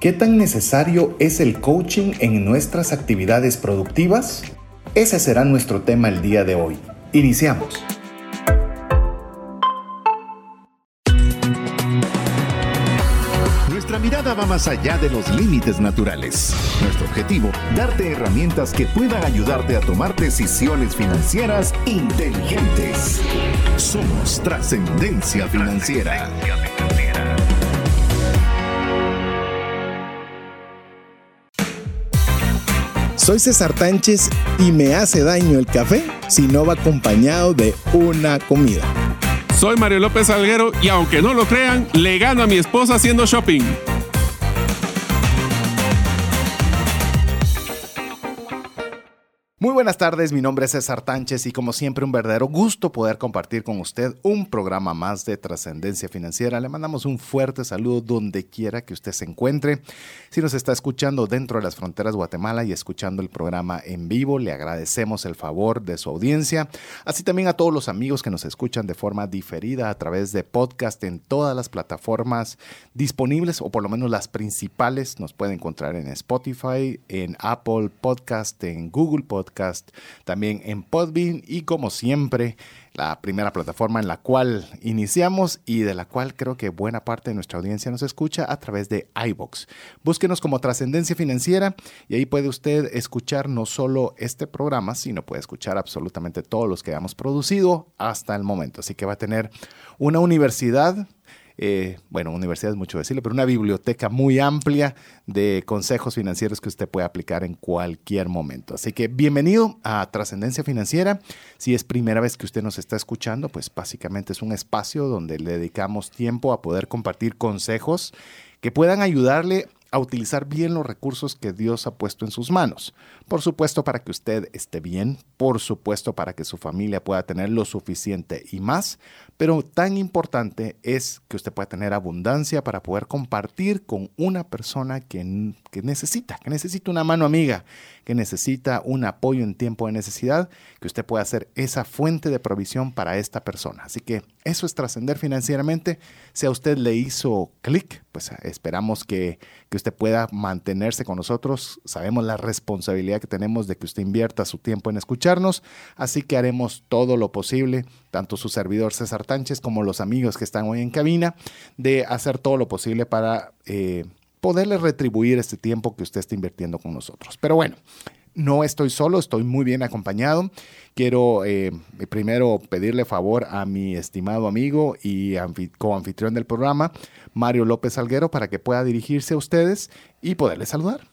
¿Qué tan necesario es el coaching en nuestras actividades productivas? Ese será nuestro tema el día de hoy. Iniciamos. Nuestra mirada va más allá de los límites naturales. Nuestro objetivo, darte herramientas que puedan ayudarte a tomar decisiones financieras inteligentes. Somos trascendencia financiera. Soy César Tánchez y me hace daño el café si no va acompañado de una comida. Soy Mario López Alguero y aunque no lo crean, le gano a mi esposa haciendo shopping. Muy buenas tardes, mi nombre es César Tánchez y como siempre un verdadero gusto poder compartir con usted un programa más de trascendencia financiera. Le mandamos un fuerte saludo donde quiera que usted se encuentre. Si nos está escuchando dentro de las fronteras de Guatemala y escuchando el programa en vivo, le agradecemos el favor de su audiencia. Así también a todos los amigos que nos escuchan de forma diferida a través de podcast en todas las plataformas disponibles o por lo menos las principales. Nos puede encontrar en Spotify, en Apple Podcast, en Google Podcast también en Podbean y como siempre la primera plataforma en la cual iniciamos y de la cual creo que buena parte de nuestra audiencia nos escucha a través de iBox. Búsquenos como Trascendencia Financiera y ahí puede usted escuchar no solo este programa, sino puede escuchar absolutamente todos los que hemos producido hasta el momento. Así que va a tener una universidad eh, bueno, universidad es mucho decirlo, pero una biblioteca muy amplia de consejos financieros que usted puede aplicar en cualquier momento. Así que bienvenido a Trascendencia Financiera. Si es primera vez que usted nos está escuchando, pues básicamente es un espacio donde le dedicamos tiempo a poder compartir consejos que puedan ayudarle a utilizar bien los recursos que Dios ha puesto en sus manos. Por supuesto para que usted esté bien, por supuesto para que su familia pueda tener lo suficiente y más, pero tan importante es que usted pueda tener abundancia para poder compartir con una persona que, que necesita, que necesita una mano amiga, que necesita un apoyo en tiempo de necesidad, que usted pueda ser esa fuente de provisión para esta persona. Así que eso es trascender financieramente. Si a usted le hizo clic, pues esperamos que, que usted pueda mantenerse con nosotros. Sabemos la responsabilidad que tenemos de que usted invierta su tiempo en escucharnos, así que haremos todo lo posible, tanto su servidor César Tánchez como los amigos que están hoy en cabina, de hacer todo lo posible para... Eh, poderle retribuir este tiempo que usted está invirtiendo con nosotros. Pero bueno, no estoy solo, estoy muy bien acompañado. Quiero eh, primero pedirle favor a mi estimado amigo y coanfitrión del programa, Mario López Alguero, para que pueda dirigirse a ustedes y poderle saludar.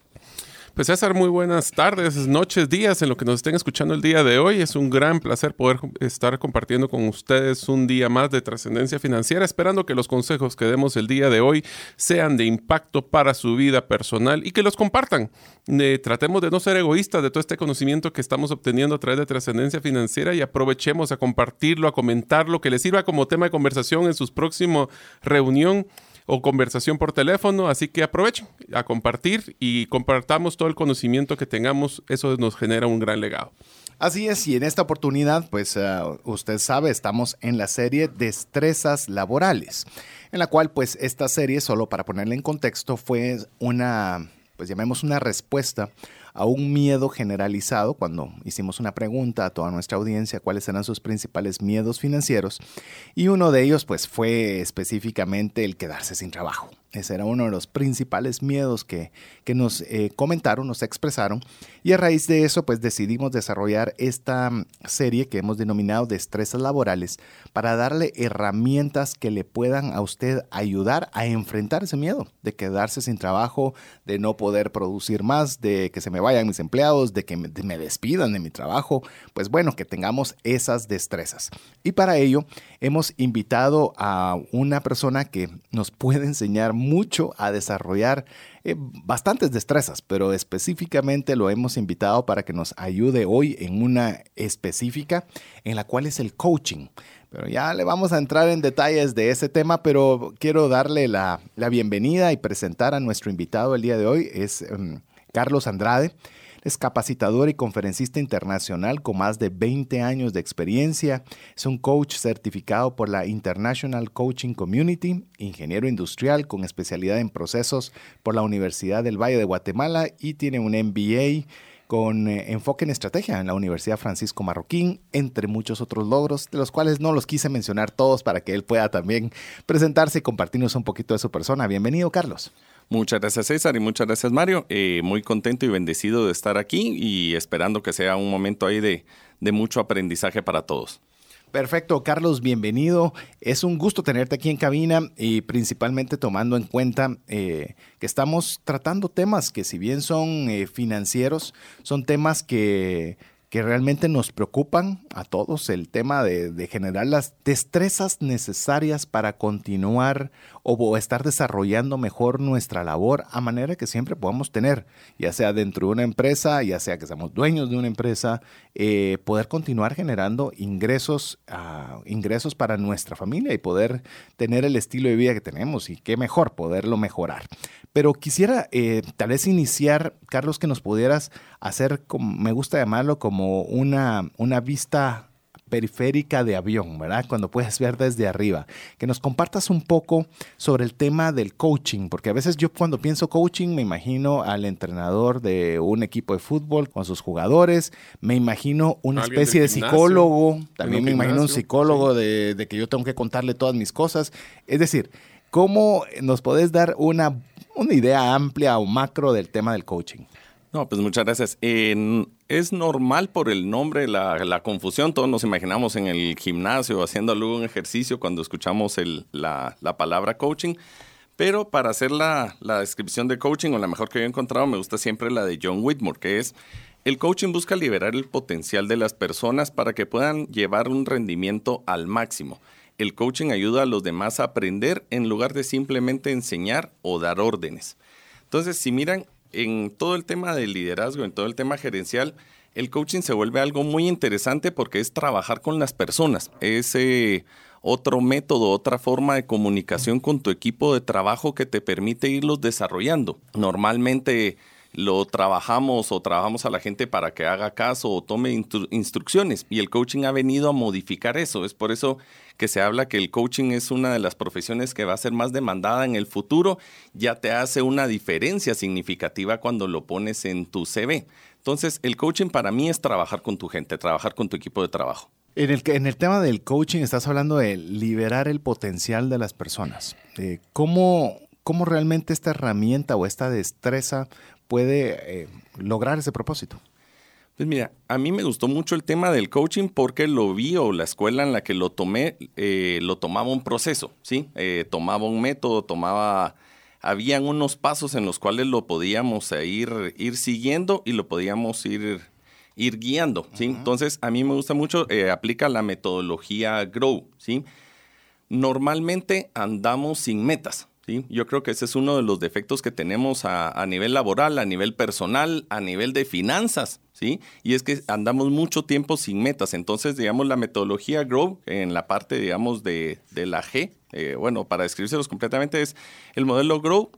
Pues César, muy buenas tardes, noches, días en lo que nos estén escuchando el día de hoy. Es un gran placer poder estar compartiendo con ustedes un día más de trascendencia financiera, esperando que los consejos que demos el día de hoy sean de impacto para su vida personal y que los compartan. Eh, tratemos de no ser egoístas de todo este conocimiento que estamos obteniendo a través de trascendencia financiera y aprovechemos a compartirlo, a comentarlo, que les sirva como tema de conversación en su próxima reunión o conversación por teléfono, así que aprovechen a compartir y compartamos todo el conocimiento que tengamos, eso nos genera un gran legado. Así es, y en esta oportunidad, pues eh, usted sabe, estamos en la serie Destrezas Laborales, en la cual pues esta serie, solo para ponerle en contexto, fue una, pues llamemos una respuesta a un miedo generalizado cuando hicimos una pregunta a toda nuestra audiencia cuáles eran sus principales miedos financieros y uno de ellos pues fue específicamente el quedarse sin trabajo. Ese era uno de los principales miedos que, que nos eh, comentaron, nos expresaron. Y a raíz de eso, pues decidimos desarrollar esta mm, serie que hemos denominado Destrezas Laborales para darle herramientas que le puedan a usted ayudar a enfrentar ese miedo de quedarse sin trabajo, de no poder producir más, de que se me vayan mis empleados, de que me, me despidan de mi trabajo. Pues bueno, que tengamos esas destrezas. Y para ello hemos invitado a una persona que nos puede enseñar mucho a desarrollar eh, bastantes destrezas, pero específicamente lo hemos invitado para que nos ayude hoy en una específica en la cual es el coaching. Pero ya le vamos a entrar en detalles de ese tema, pero quiero darle la, bienvenida y presentar a nuestro invitado el día de hoy. Es em, Carlos Andrade. Es capacitador y conferencista internacional con más de 20 años de experiencia. Es un coach certificado por la International Coaching Community, ingeniero industrial con especialidad en procesos por la Universidad del Valle de Guatemala y tiene un MBA con eh, enfoque en estrategia en la Universidad Francisco Marroquín, entre muchos otros logros, de los cuales no los quise mencionar todos para que él pueda también presentarse y compartirnos un poquito de su persona. Bienvenido, Carlos. Muchas gracias César y muchas gracias Mario. Eh, muy contento y bendecido de estar aquí y esperando que sea un momento ahí de, de mucho aprendizaje para todos. Perfecto, Carlos, bienvenido. Es un gusto tenerte aquí en cabina y principalmente tomando en cuenta eh, que estamos tratando temas que si bien son eh, financieros, son temas que que realmente nos preocupan a todos, el tema de, generar las destrezas necesarias para continuar o, estar desarrollando mejor nuestra labor a manera que siempre podamos tener, ya sea dentro de una empresa, ya sea que seamos dueños de una empresa, eh, poder continuar generando ingresos, uh, ingresos para nuestra familia y poder tener el estilo de vida que tenemos y qué mejor poderlo mejorar. Pero quisiera eh, tal vez iniciar, Carlos, que nos pudieras hacer, como, me gusta llamarlo como una, una vista periférica de avión, ¿verdad? Cuando puedes ver desde arriba. Que nos compartas un poco sobre el tema del coaching, porque a veces yo cuando pienso coaching me imagino al entrenador de un equipo de fútbol con sus jugadores, me imagino una especie de psicólogo, también me imagino un psicólogo de, de que yo tengo que contarle todas mis cosas. Es decir, ¿cómo nos podés dar una una idea amplia o macro del tema del coaching. No, pues muchas gracias. Es normal por el nombre la, confusión. Todos nos imaginamos en el gimnasio haciendo algún ejercicio cuando escuchamos la, palabra coaching. Pero para hacer la, la, descripción de coaching o la mejor que he encontrado, me gusta siempre la de John Whitmore, que es el coaching busca liberar el potencial de las personas para que puedan llevar un rendimiento al máximo el coaching ayuda a los demás a aprender en lugar de simplemente enseñar o dar órdenes. Entonces, si miran en todo el tema del liderazgo, en todo el tema gerencial, el coaching se vuelve algo muy interesante porque es trabajar con las personas. Es eh, otro método, otra forma de comunicación con tu equipo de trabajo que te permite irlos desarrollando. Normalmente lo trabajamos o trabajamos a la gente para que haga caso o tome instrucciones y el coaching ha venido a modificar eso. Es por eso que se habla que el coaching es una de las profesiones que va a ser más demandada en el futuro, ya te hace una diferencia significativa cuando lo pones en tu CV. Entonces, el coaching para mí es trabajar con tu gente, trabajar con tu equipo de trabajo. En el, en el tema del coaching estás hablando de liberar el potencial de las personas. Eh, ¿cómo, ¿Cómo realmente esta herramienta o esta destreza puede eh, lograr ese propósito? Pues mira, a mí me gustó mucho el tema del coaching porque lo vi o la escuela en la que lo tomé, eh, lo tomaba un proceso, ¿sí? Eh, tomaba un método, tomaba, habían unos pasos en los cuales lo podíamos ir, ir siguiendo y lo podíamos ir, ir guiando, ¿sí? Entonces, a mí me gusta mucho, aplica la metodología Grow, ¿sí? Normalmente andamos sin metas, yo creo que ese es uno de los defectos que tenemos a, nivel laboral, a nivel personal, a nivel de finanzas, ¿sí? Y es que andamos mucho tiempo sin metas. Entonces, digamos, la metodología Grow, en la parte, digamos, de, la G, eh, bueno, para describírselos completamente, es el modelo Grow,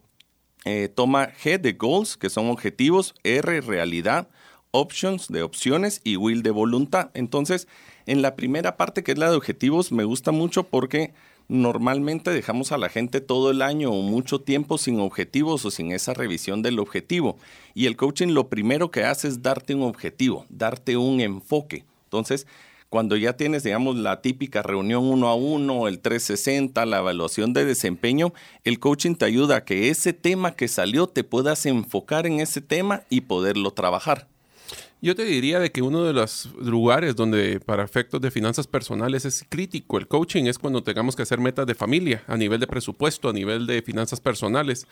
eh, toma G de goals, que son objetivos, R, realidad, options, de opciones, y will, de voluntad. Entonces, en la primera parte, que es la de objetivos, me gusta mucho porque normalmente dejamos a la gente todo el año o mucho tiempo sin objetivos o sin esa revisión del objetivo. Y el coaching lo primero que hace es darte un objetivo, darte un enfoque. Entonces, cuando ya tienes, digamos, la típica reunión uno a uno, el 360, la evaluación de desempeño, el coaching te ayuda a que ese tema que salió te puedas enfocar en ese tema y poderlo trabajar. Yo te diría de que uno de los lugares donde para efectos de finanzas personales es crítico el coaching es cuando tengamos que hacer metas de familia a nivel de presupuesto, a nivel de finanzas personales,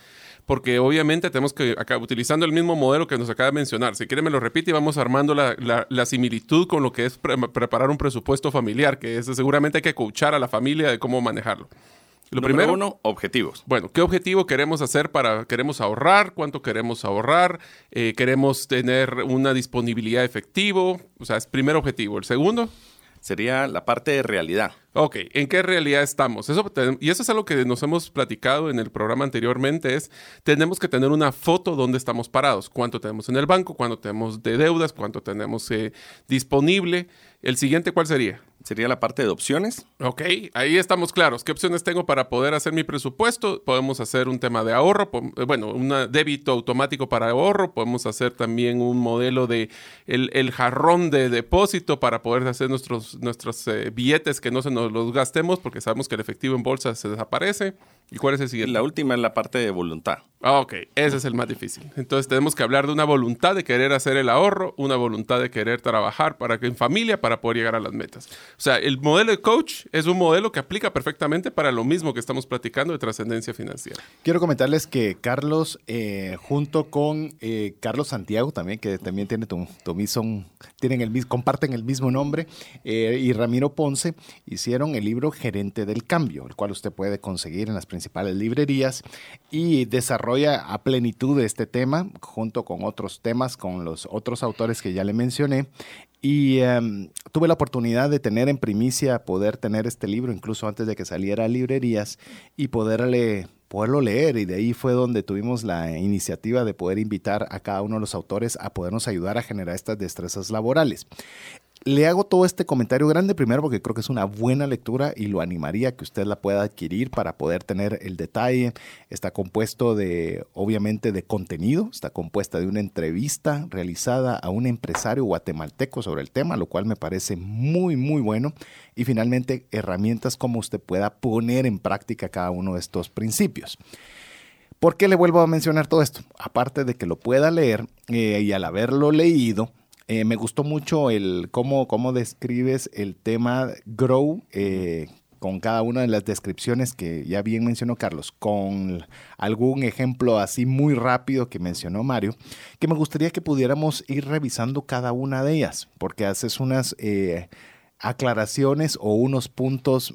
porque obviamente tenemos que, acá, utilizando el mismo modelo que nos acaba de mencionar, si quiere me lo repite y vamos armando la, similitud con lo que es preparar un presupuesto familiar, que es seguramente hay que coachar a la familia de cómo manejarlo. Lo primero, uno, objetivos. Bueno, ¿qué objetivo queremos hacer para, queremos ahorrar? ¿Cuánto queremos ahorrar? Eh, ¿Queremos tener una disponibilidad efectivo? O sea, es primer objetivo. ¿El segundo? sería la parte de realidad. Ok, ¿en qué realidad estamos? Eso, y eso es algo que nos hemos platicado en el programa anteriormente, es tenemos que tener una foto donde estamos parados, cuánto tenemos en el banco, cuánto tenemos de deudas, cuánto tenemos eh, disponible. ¿El siguiente cuál sería? Sería la parte de opciones. Ok, ahí estamos claros. ¿Qué opciones tengo para poder hacer mi presupuesto? Podemos hacer un tema de ahorro, eh, bueno, un débito automático para ahorro, podemos hacer también un modelo de el, jarrón de depósito para poder hacer nuestros, nuestros eh, billetes que no se nos los gastemos porque sabemos que el efectivo en bolsa se desaparece. ¿Y cuál es el siguiente? La última es la parte de voluntad. Ah, ok, ese es el más difícil. Entonces tenemos que hablar de una voluntad de querer hacer el ahorro, una voluntad de querer trabajar para que en familia para poder llegar a las metas. O sea, el modelo de coach es un modelo que aplica perfectamente para lo mismo que estamos platicando de trascendencia financiera. Quiero comentarles que Carlos, eh, junto con eh, Carlos Santiago también, que también tiene tu, son, tienen el, comparten el mismo nombre, eh, y Ramiro Ponce, hicieron el libro Gerente del Cambio, el cual usted puede conseguir en las principales librerías y desarrolla a plenitud este tema junto con otros temas, con los otros autores que ya le mencioné. Y em, tuve la oportunidad de tener en primicia, poder tener este libro incluso antes de que saliera a librerías y poderle poderlo leer y de ahí fue donde tuvimos la iniciativa de poder invitar a cada uno de los autores a podernos ayudar a generar estas destrezas laborales. Le hago todo este comentario grande primero porque creo que es una buena lectura y lo animaría que usted la pueda adquirir para poder tener el detalle. Está compuesto de, obviamente, de contenido, está compuesta de una entrevista realizada a un empresario guatemalteco sobre el tema, lo cual me parece muy, muy bueno. Y finalmente, herramientas como usted pueda poner en práctica cada uno de estos principios. ¿Por qué le vuelvo a mencionar todo esto? Aparte de que lo pueda leer eh, y al haberlo leído, eh, me gustó mucho el cómo, cómo describes el tema Grow eh, con cada una de las descripciones que ya bien mencionó Carlos, con algún ejemplo así muy rápido que mencionó Mario, que me gustaría que pudiéramos ir revisando cada una de ellas, porque haces unas eh, aclaraciones o unos puntos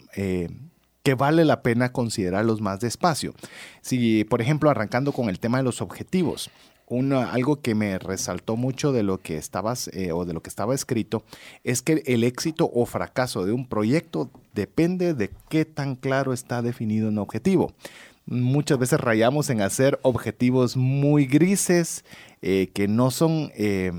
que vale la pena considerarlos más despacio. Si, por ejemplo, arrancando con el tema de los objetivos, algo que me resaltó mucho de lo que estabas eh, o de lo que estaba escrito es que el éxito o fracaso de un proyecto depende de qué tan claro está definido un objetivo. Muchas veces rayamos en hacer objetivos muy grises eh, que no son eh,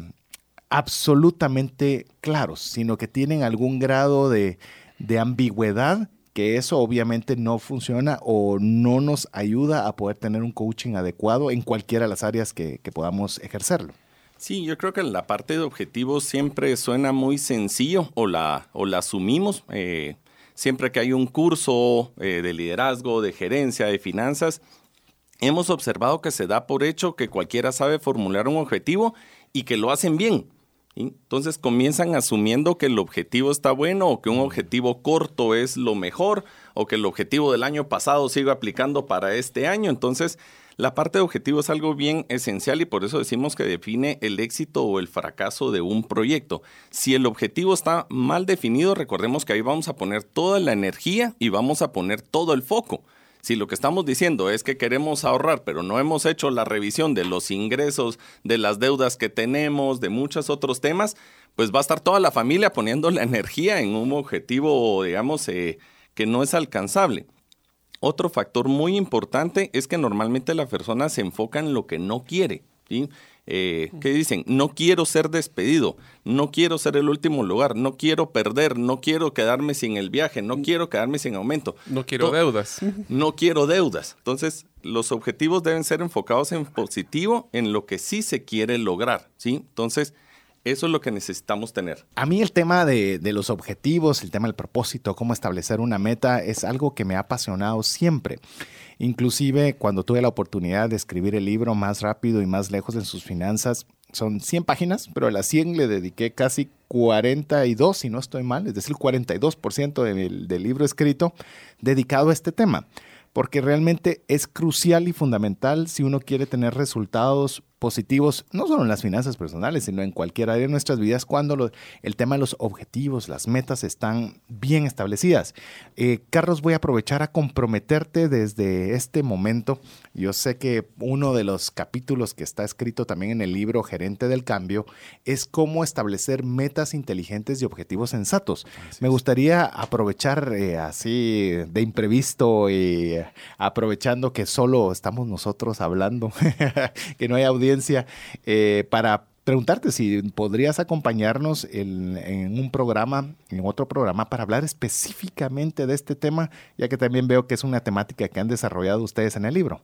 absolutamente claros, sino que tienen algún grado de, de ambigüedad que eso obviamente no funciona o no nos ayuda a poder tener un coaching adecuado en cualquiera de las áreas que, podamos ejercerlo. Sí, yo creo que la parte de objetivos siempre suena muy sencillo o la, o la asumimos. Eh, siempre que hay un curso eh, de liderazgo, de gerencia, de finanzas, hemos observado que se da por hecho que cualquiera sabe formular un objetivo y que lo hacen bien. Entonces comienzan asumiendo que el objetivo está bueno o que un objetivo corto es lo mejor o que el objetivo del año pasado sigue aplicando para este año. Entonces la parte de objetivo es algo bien esencial y por eso decimos que define el éxito o el fracaso de un proyecto. Si el objetivo está mal definido, recordemos que ahí vamos a poner toda la energía y vamos a poner todo el foco. Si lo que estamos diciendo es que queremos ahorrar, pero no hemos hecho la revisión de los ingresos, de las deudas que tenemos, de muchos otros temas, pues va a estar toda la familia poniendo la energía en un objetivo, digamos, eh, que no es alcanzable. Otro factor muy importante es que normalmente la persona se enfoca en lo que no quiere. ¿sí? Eh, ¿qué dicen? No quiero ser despedido, no quiero ser el último lugar, no quiero perder, no quiero quedarme sin el viaje, no quiero quedarme sin aumento. No quiero deudas. No quiero deudas. Entonces, los objetivos deben ser enfocados en positivo, en lo que sí se quiere lograr, ¿sí? Entonces, eso es lo que necesitamos tener. A mí el tema de, los objetivos, el tema del propósito, cómo establecer una meta, es algo que me ha apasionado siempre. Inclusive cuando tuve la oportunidad de escribir el libro Más rápido y más lejos en sus finanzas, son 100 páginas, pero a las 100 le dediqué casi 42, si no estoy mal, es decir, 42% del, del libro escrito dedicado a este tema, porque realmente es crucial y fundamental si uno quiere tener resultados positivos, no solo en las finanzas personales, sino en cualquier área de nuestras vidas, cuando el tema de los objetivos, las metas están bien establecidas. Eh, Carlos, voy a aprovechar a comprometerte desde este momento. Yo sé que uno de los capítulos que está escrito también en el libro Gerente del Cambio es cómo establecer metas inteligentes y objetivos sensatos. Me gustaría aprovechar eh, así de imprevisto y aprovechando que solo estamos nosotros hablando, que no hay audiencia eh, para preguntarte si podrías acompañarnos en, un programa, en otro programa, para hablar específicamente de este tema, ya que también veo que es una temática que han desarrollado ustedes en el libro.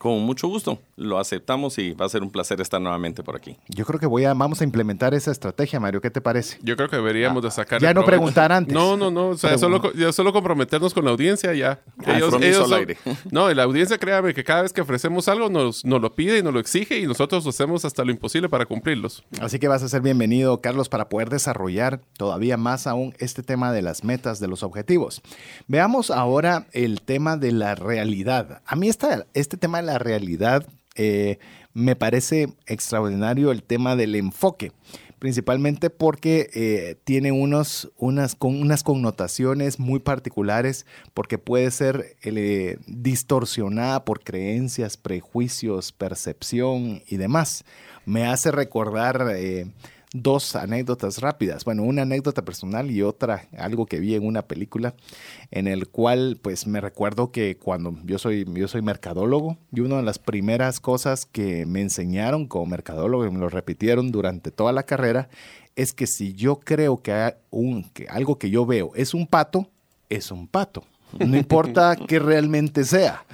Con mucho gusto, lo aceptamos y va a ser un placer estar nuevamente por aquí. Yo creo que voy a, vamos a implementar esa estrategia, Mario, ¿qué te parece? Yo creo que deberíamos de sacar... Ya no preguntar antes. No, no, no, o sea, solo, ya solo comprometernos con la audiencia ya. Ah, ellos, ellos aire. No, la audiencia, créame, que cada vez que ofrecemos algo nos, nos lo pide y nos lo exige y nosotros hacemos hasta lo imposible para cumplirlos. Así que vas a ser bienvenido, Carlos, para poder desarrollar todavía más aún este tema de las metas, de los objetivos. Veamos ahora el tema de la realidad. A mí esta, este tema de la realidad eh, me parece extraordinario el tema del enfoque, principalmente porque eh, tiene unos, unas, con, unas connotaciones muy particulares, porque puede ser eh, distorsionada por creencias, prejuicios, percepción y demás. Me hace recordar dos anécdotas rápidas. Bueno, una anécdota personal y otra, algo que vi en una película, en el cual pues me recuerdo que cuando yo soy, yo soy mercadólogo y una de las primeras cosas que me enseñaron como mercadólogo y me lo repitieron durante toda la carrera es que si yo creo que, un, que algo que yo veo es un pato, es un pato. No importa qué realmente sea,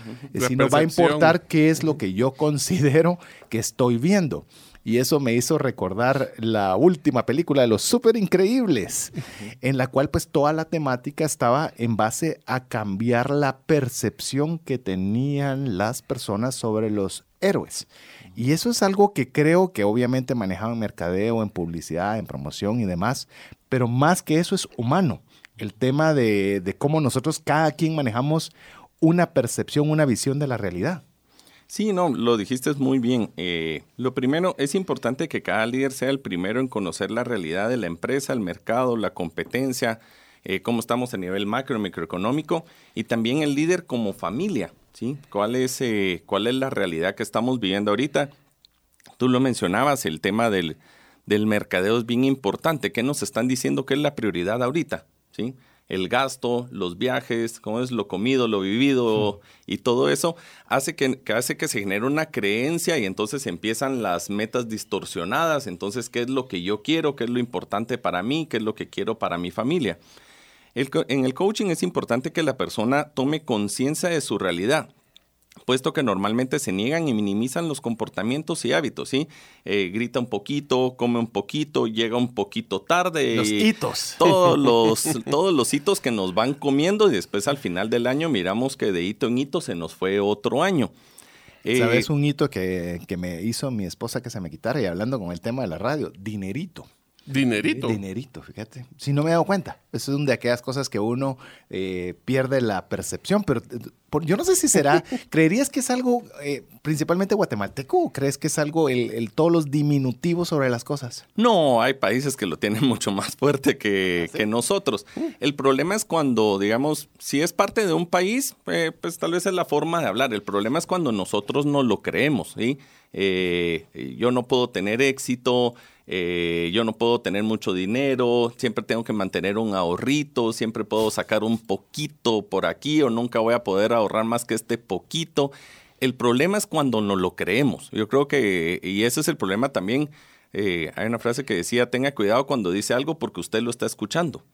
sino va a importar qué es lo que yo considero que estoy viendo. Y eso me hizo recordar la última película de los Super Increíbles, en la cual pues toda la temática estaba en base a cambiar la percepción que tenían las personas sobre los héroes. Y eso es algo que creo que obviamente manejaba en mercadeo, en publicidad, en promoción y demás, pero más que eso es humano. El tema de, de cómo nosotros cada quien manejamos una percepción, una visión de la realidad. Sí, no, lo dijiste muy bien. Eh, lo primero, es importante que cada líder sea el primero en conocer la realidad de la empresa, el mercado, la competencia, eh, cómo estamos a nivel macro, microeconómico, y también el líder como familia, ¿sí? ¿Cuál es, eh, cuál es la realidad que estamos viviendo ahorita? Tú lo mencionabas, el tema del, del mercadeo es bien importante. ¿Qué nos están diciendo que es la prioridad ahorita? ¿Sí? El gasto, los viajes, cómo es lo comido, lo vivido y todo eso, hace que, hace que se genere una creencia y entonces empiezan las metas distorsionadas. Entonces, ¿qué es lo que yo quiero? ¿Qué es lo importante para mí? ¿Qué es lo que quiero para mi familia? en el coaching es importante que la persona tome conciencia de su realidad puesto que normalmente se niegan y minimizan los comportamientos y hábitos, ¿sí? Eh, grita un poquito, come un poquito, llega un poquito tarde. Los hitos. Todos los, todos los hitos que nos van comiendo y después al final del año miramos que de hito en hito se nos fue otro año. Eh, ¿Sabes un hito que, que me hizo mi esposa que se me quitara y hablando con el tema de la radio? Dinerito. Dinerito. Dinerito, fíjate. Si no me he dado cuenta. Eso es una de aquellas cosas que uno eh, pierde la percepción, pero yo no sé si será, ¿creerías que es algo eh, principalmente guatemalteco o crees que es algo, el, todos los diminutivos sobre las cosas? No, hay países que lo tienen mucho más fuerte que, ¿Ah, nosotros. Mm. El problema es cuando, digamos, si es parte de un país, eh, pues tal vez es la forma de hablar. El problema es cuando nosotros no lo creemos, ¿sí? yo no puedo tener éxito, eh, yo no puedo tener mucho dinero, siempre tengo que mantener un ahorrito, siempre puedo sacar un poquito por aquí o nunca voy a poder ahorrar más que este poquito. El problema es cuando no lo creemos. Yo creo que, y ese es el problema también, eh, hay una frase que decía, tenga cuidado cuando dice algo porque usted lo está escuchando.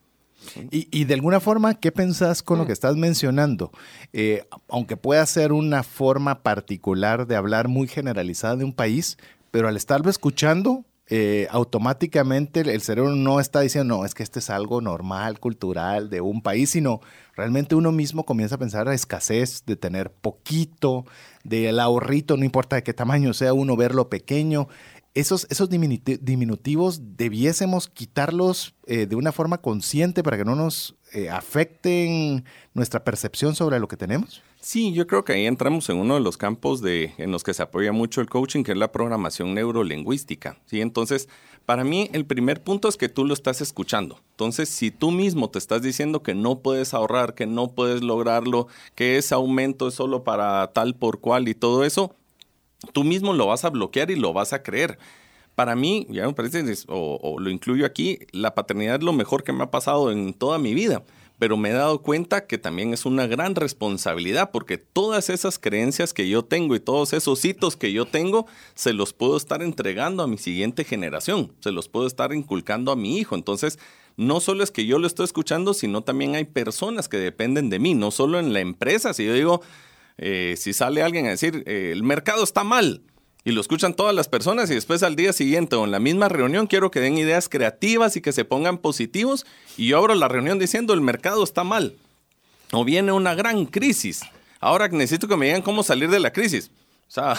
Y, de alguna forma, ¿qué pensás con lo que estás mencionando? Eh, aunque pueda ser una forma particular de hablar muy generalizada de un país, pero al estarlo escuchando, eh, automáticamente el cerebro no está diciendo, no, es que este es algo normal, cultural de un país, sino realmente uno mismo comienza a pensar la escasez de tener poquito, del ahorrito, no importa de qué tamaño sea, uno verlo pequeño. esos, esos diminutivos debiésemos quitarlos eh, de una forma consciente para que no nos eh, afecten nuestra percepción sobre lo que tenemos? Sí, yo creo que ahí entramos en uno de los campos de, en los que se apoya mucho el coaching, que es la programación neurolingüística. ¿sí? Entonces, para mí el primer punto es que tú lo estás escuchando. Entonces, si tú mismo te estás diciendo que no puedes ahorrar, que no puedes lograrlo, que ese aumento es solo para tal por cual y todo eso, tú mismo lo vas a bloquear y lo vas a creer. Para mí, ya me parece, o, lo incluyo aquí, la paternidad es lo mejor que me ha pasado en toda mi vida pero me he dado cuenta que también es una gran responsabilidad porque todas esas creencias que yo tengo y todos esos hitos que yo tengo, se los puedo estar entregando a mi siguiente generación, se los puedo estar inculcando a mi hijo. Entonces, no solo es que yo lo estoy escuchando, sino también hay personas que dependen de mí, no solo en la empresa. Si yo digo, eh, si sale alguien a decir, eh, el mercado está mal, y lo escuchan todas las personas y después al día siguiente o en la misma reunión quiero que den ideas creativas y que se pongan positivos y yo abro la reunión diciendo el mercado está mal o viene una gran crisis. Ahora necesito que me digan cómo salir de la crisis. O sea,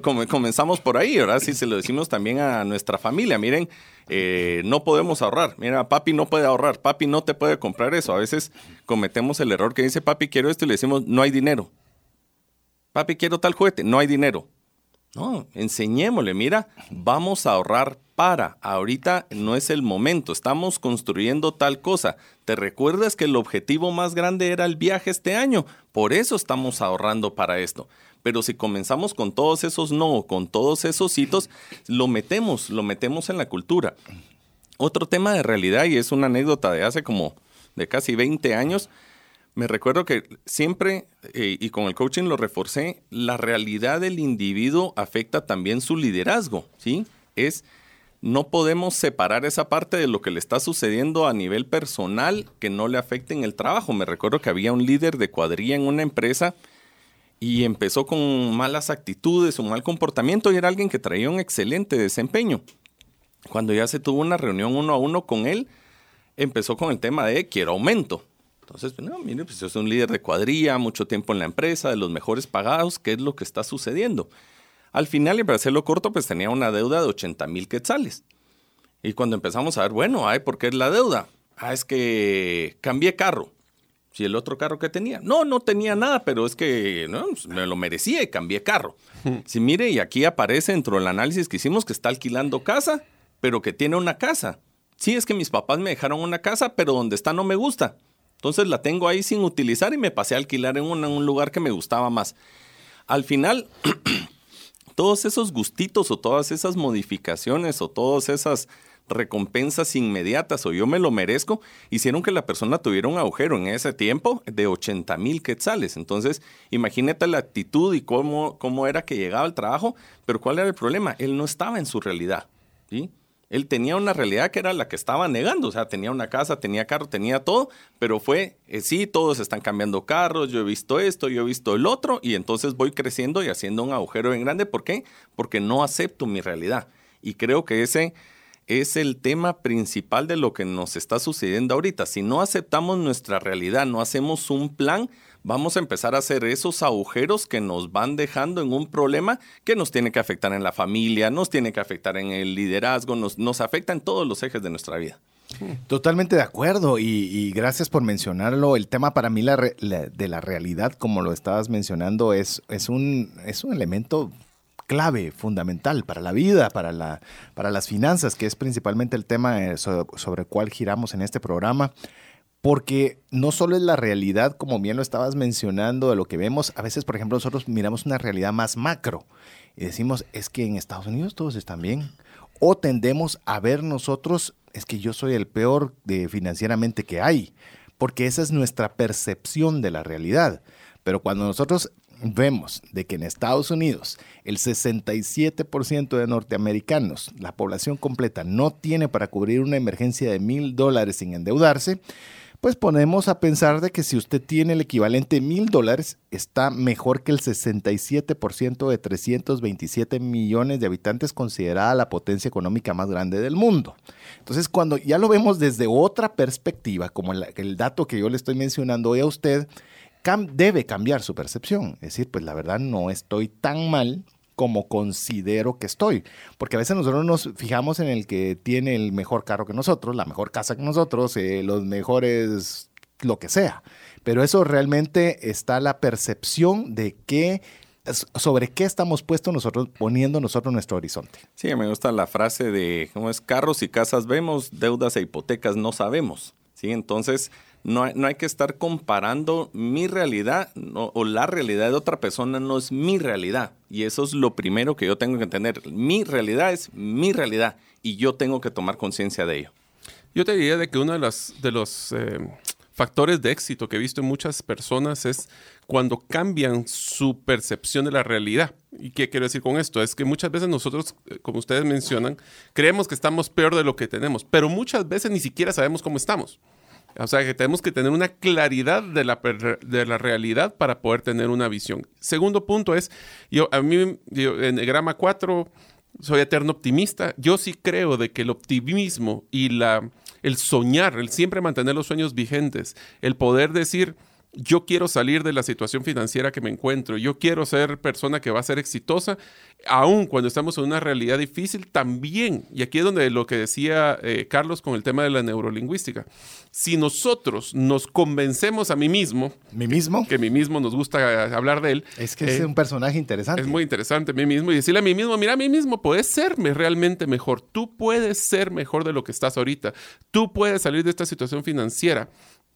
comenzamos por ahí, ¿verdad? Si se lo decimos también a nuestra familia, miren, eh, no podemos ahorrar. Mira, papi no puede ahorrar, papi no te puede comprar eso. A veces cometemos el error que dice, papi quiero esto y le decimos, no hay dinero. Papi quiero tal juguete, no hay dinero. No, enseñémosle, mira, vamos a ahorrar para. Ahorita no es el momento, estamos construyendo tal cosa. ¿Te recuerdas que el objetivo más grande era el viaje este año? Por eso estamos ahorrando para esto. Pero si comenzamos con todos esos no, con todos esos hitos, lo metemos, lo metemos en la cultura. Otro tema de realidad, y es una anécdota de hace como de casi 20 años, me recuerdo que siempre, eh, y con el coaching lo reforcé, la realidad del individuo afecta también su liderazgo, ¿sí? Es, no podemos separar esa parte de lo que le está sucediendo a nivel personal que no le afecte en el trabajo. Me recuerdo que había un líder de cuadrilla en una empresa y empezó con malas actitudes, un mal comportamiento y era alguien que traía un excelente desempeño. Cuando ya se tuvo una reunión uno a uno con él, empezó con el tema de quiero aumento. Entonces, no, mire, pues es un líder de cuadrilla, mucho tiempo en la empresa, de los mejores pagados, ¿qué es lo que está sucediendo? Al final, y para hacerlo corto, pues tenía una deuda de 80 mil quetzales. Y cuando empezamos a ver, bueno, ay, ¿por qué es la deuda? Ah, es que cambié carro. Si el otro carro que tenía. No, no tenía nada, pero es que no, pues, me lo merecía y cambié carro. Si mire, y aquí aparece dentro del análisis que hicimos que está alquilando casa, pero que tiene una casa. Sí, es que mis papás me dejaron una casa, pero donde está no me gusta. Entonces la tengo ahí sin utilizar y me pasé a alquilar en, un lugar que me gustaba más. Al final, todos esos gustitos o todas esas modificaciones o todas esas recompensas inmediatas o yo me lo merezco, hicieron que la persona tuviera un agujero en ese tiempo de 80 mil quetzales. Entonces, imagínate la actitud y cómo, cómo era que llegaba al trabajo, pero ¿cuál era el problema? Él no estaba en su realidad. ¿sí? Él tenía una realidad que era la que estaba negando, o sea, tenía una casa, tenía carro, tenía todo, pero fue, eh, sí, todos están cambiando carros, yo he visto esto, yo he visto el otro, y entonces voy creciendo y haciendo un agujero bien grande. ¿Por qué? Porque no acepto mi realidad. Y creo que ese es el tema principal de lo que nos está sucediendo ahorita. Si no aceptamos nuestra realidad, no hacemos un plan, vamos a empezar a hacer esos agujeros que nos van dejando en un problema que nos tiene que afectar en la familia, nos tiene que afectar en el liderazgo, nos, nos afecta en todos los ejes de nuestra vida. Totalmente de acuerdo y, gracias por mencionarlo. El tema para mí de la realidad, como lo estabas mencionando, es, es, un, es un elemento clave, fundamental para la vida, para, la, para las finanzas, que es principalmente el tema eh, sobre, el cual giramos en este programa. Porque no solo es la realidad, como bien lo estabas mencionando, de lo que vemos, a veces, por ejemplo, nosotros miramos una realidad más macro y decimos, es que en Estados Unidos todos están bien. O tendemos a ver nosotros, es que yo soy el peor de financieramente que hay, porque esa es nuestra percepción de la realidad. Pero cuando nosotros vemos de que en Estados Unidos el 67% de norteamericanos, la población completa, no tiene para cubrir una emergencia de mil dólares sin endeudarse, pues ponemos a pensar de que si usted tiene el equivalente mil dólares, está mejor que el 67% de 327 millones de habitantes considerada la potencia económica más grande del mundo. Entonces, cuando ya lo vemos desde otra perspectiva, como el, el dato que yo le estoy mencionando hoy a usted, debe cambiar su percepción. Es decir, pues la verdad no estoy tan mal como considero que estoy. Porque a veces nosotros nos fijamos en el que tiene el mejor carro que nosotros, la mejor casa que nosotros, eh, los mejores, lo que sea. Pero eso realmente está la percepción de qué sobre qué estamos puestos nosotros, poniendo nosotros nuestro horizonte. Sí, me gusta la frase de, ¿cómo es? Carros y casas vemos, deudas e hipotecas no sabemos. ¿Sí? Entonces, no hay, no hay que estar comparando mi realidad o la realidad de otra persona no es mi realidad. Y eso es lo primero que yo tengo que entender. Mi realidad es mi realidad y yo tengo que tomar conciencia de ello. Yo te diría de que uno de los, de los eh, factores de éxito que he visto en muchas personas es cuando cambian su percepción de la realidad. ¿Y qué quiero decir con esto? Es que muchas veces nosotros, eh, como ustedes mencionan, creemos que estamos peor de lo que tenemos, pero muchas veces ni siquiera sabemos cómo estamos. O sea, que tenemos que tener una claridad de la, de la realidad para poder tener una visión. Segundo punto es, yo a mí, en el grama 4, soy eterno optimista. Yo sí creo de que el optimismo y la, el soñar, el siempre mantener los sueños vigentes, el poder decir, yo quiero salir de la situación financiera que me encuentro, yo quiero ser persona que va a ser exitosa, aun cuando estamos en una realidad difícil también. Y aquí es donde lo que decía eh, Carlos con el tema de la neurolingüística. Si nosotros nos convencemos a mí mismo, ¿mí mismo? que mí mismo nos gusta hablar de él. Es que es eh, un personaje interesante. Es muy interesante a mí mismo y decirle a mí mismo, mira, a mí mismo puedes serme realmente mejor, tú puedes ser mejor de lo que estás ahorita, tú puedes salir de esta situación financiera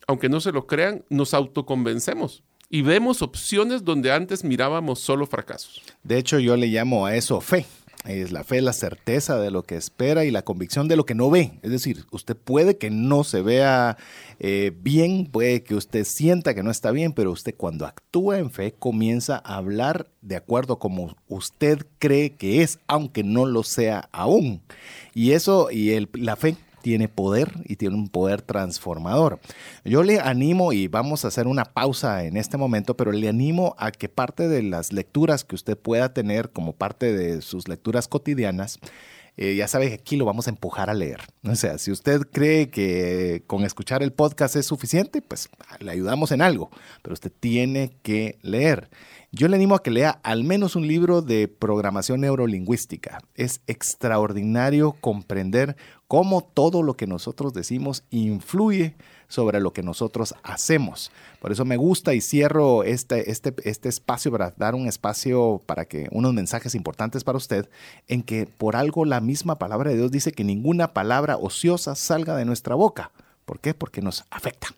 aunque no se lo crean, nos autoconvencemos y vemos opciones donde antes mirábamos solo fracasos. De hecho, yo le llamo a eso fe. Es la fe, la certeza de lo que espera y la convicción de lo que no ve. Es decir, usted puede que no se vea eh, bien, puede que usted sienta que no está bien, pero usted cuando actúa en fe comienza a hablar de acuerdo como usted cree que es, aunque no lo sea aún. Y eso, y la fe tiene poder y tiene un poder transformador. Yo le animo, y vamos a hacer una pausa en este momento, pero le animo a que parte de las lecturas que usted pueda tener como parte de sus lecturas cotidianas, eh, ya sabe que aquí lo vamos a empujar a leer. O sea, si usted cree que con escuchar el podcast es suficiente, pues le ayudamos en algo, pero usted tiene que leer. Yo le animo a que lea al menos un libro de programación neurolingüística. Es extraordinario comprender cómo todo lo que nosotros decimos influye sobre lo que nosotros hacemos. Por eso me gusta y cierro este, este, este espacio para dar un espacio para que unos mensajes importantes para usted, en que por algo la misma palabra de Dios dice que ninguna palabra ociosa salga de nuestra boca. ¿Por qué? Porque nos afecta.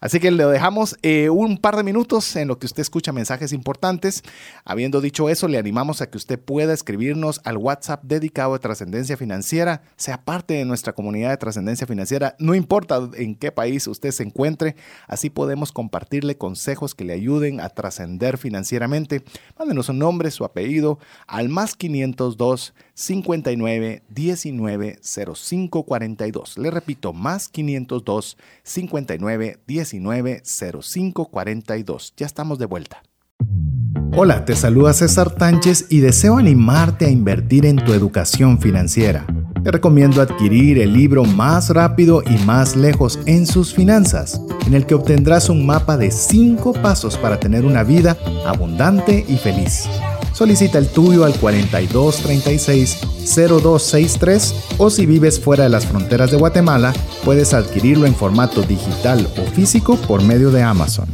Así que le dejamos eh, un par de minutos en lo que usted escucha mensajes importantes. Habiendo dicho eso, le animamos a que usted pueda escribirnos al WhatsApp dedicado a trascendencia financiera, sea parte de nuestra comunidad de trascendencia financiera, no importa en qué país usted se encuentre, así podemos compartirle consejos que le ayuden a trascender financieramente. Mándenos un nombre, su apellido al más 502 59 19 05 42. Le repito, más 502 59 19 05 42. Ya estamos de vuelta. Hola, te saluda César Tánchez y deseo animarte a invertir en tu educación financiera. Te recomiendo adquirir el libro Más rápido y más lejos en sus finanzas, en el que obtendrás un mapa de 5 pasos para tener una vida abundante y feliz. Solicita el tuyo al 4236-0263 o si vives fuera de las fronteras de Guatemala, puedes adquirirlo en formato digital o físico por medio de Amazon.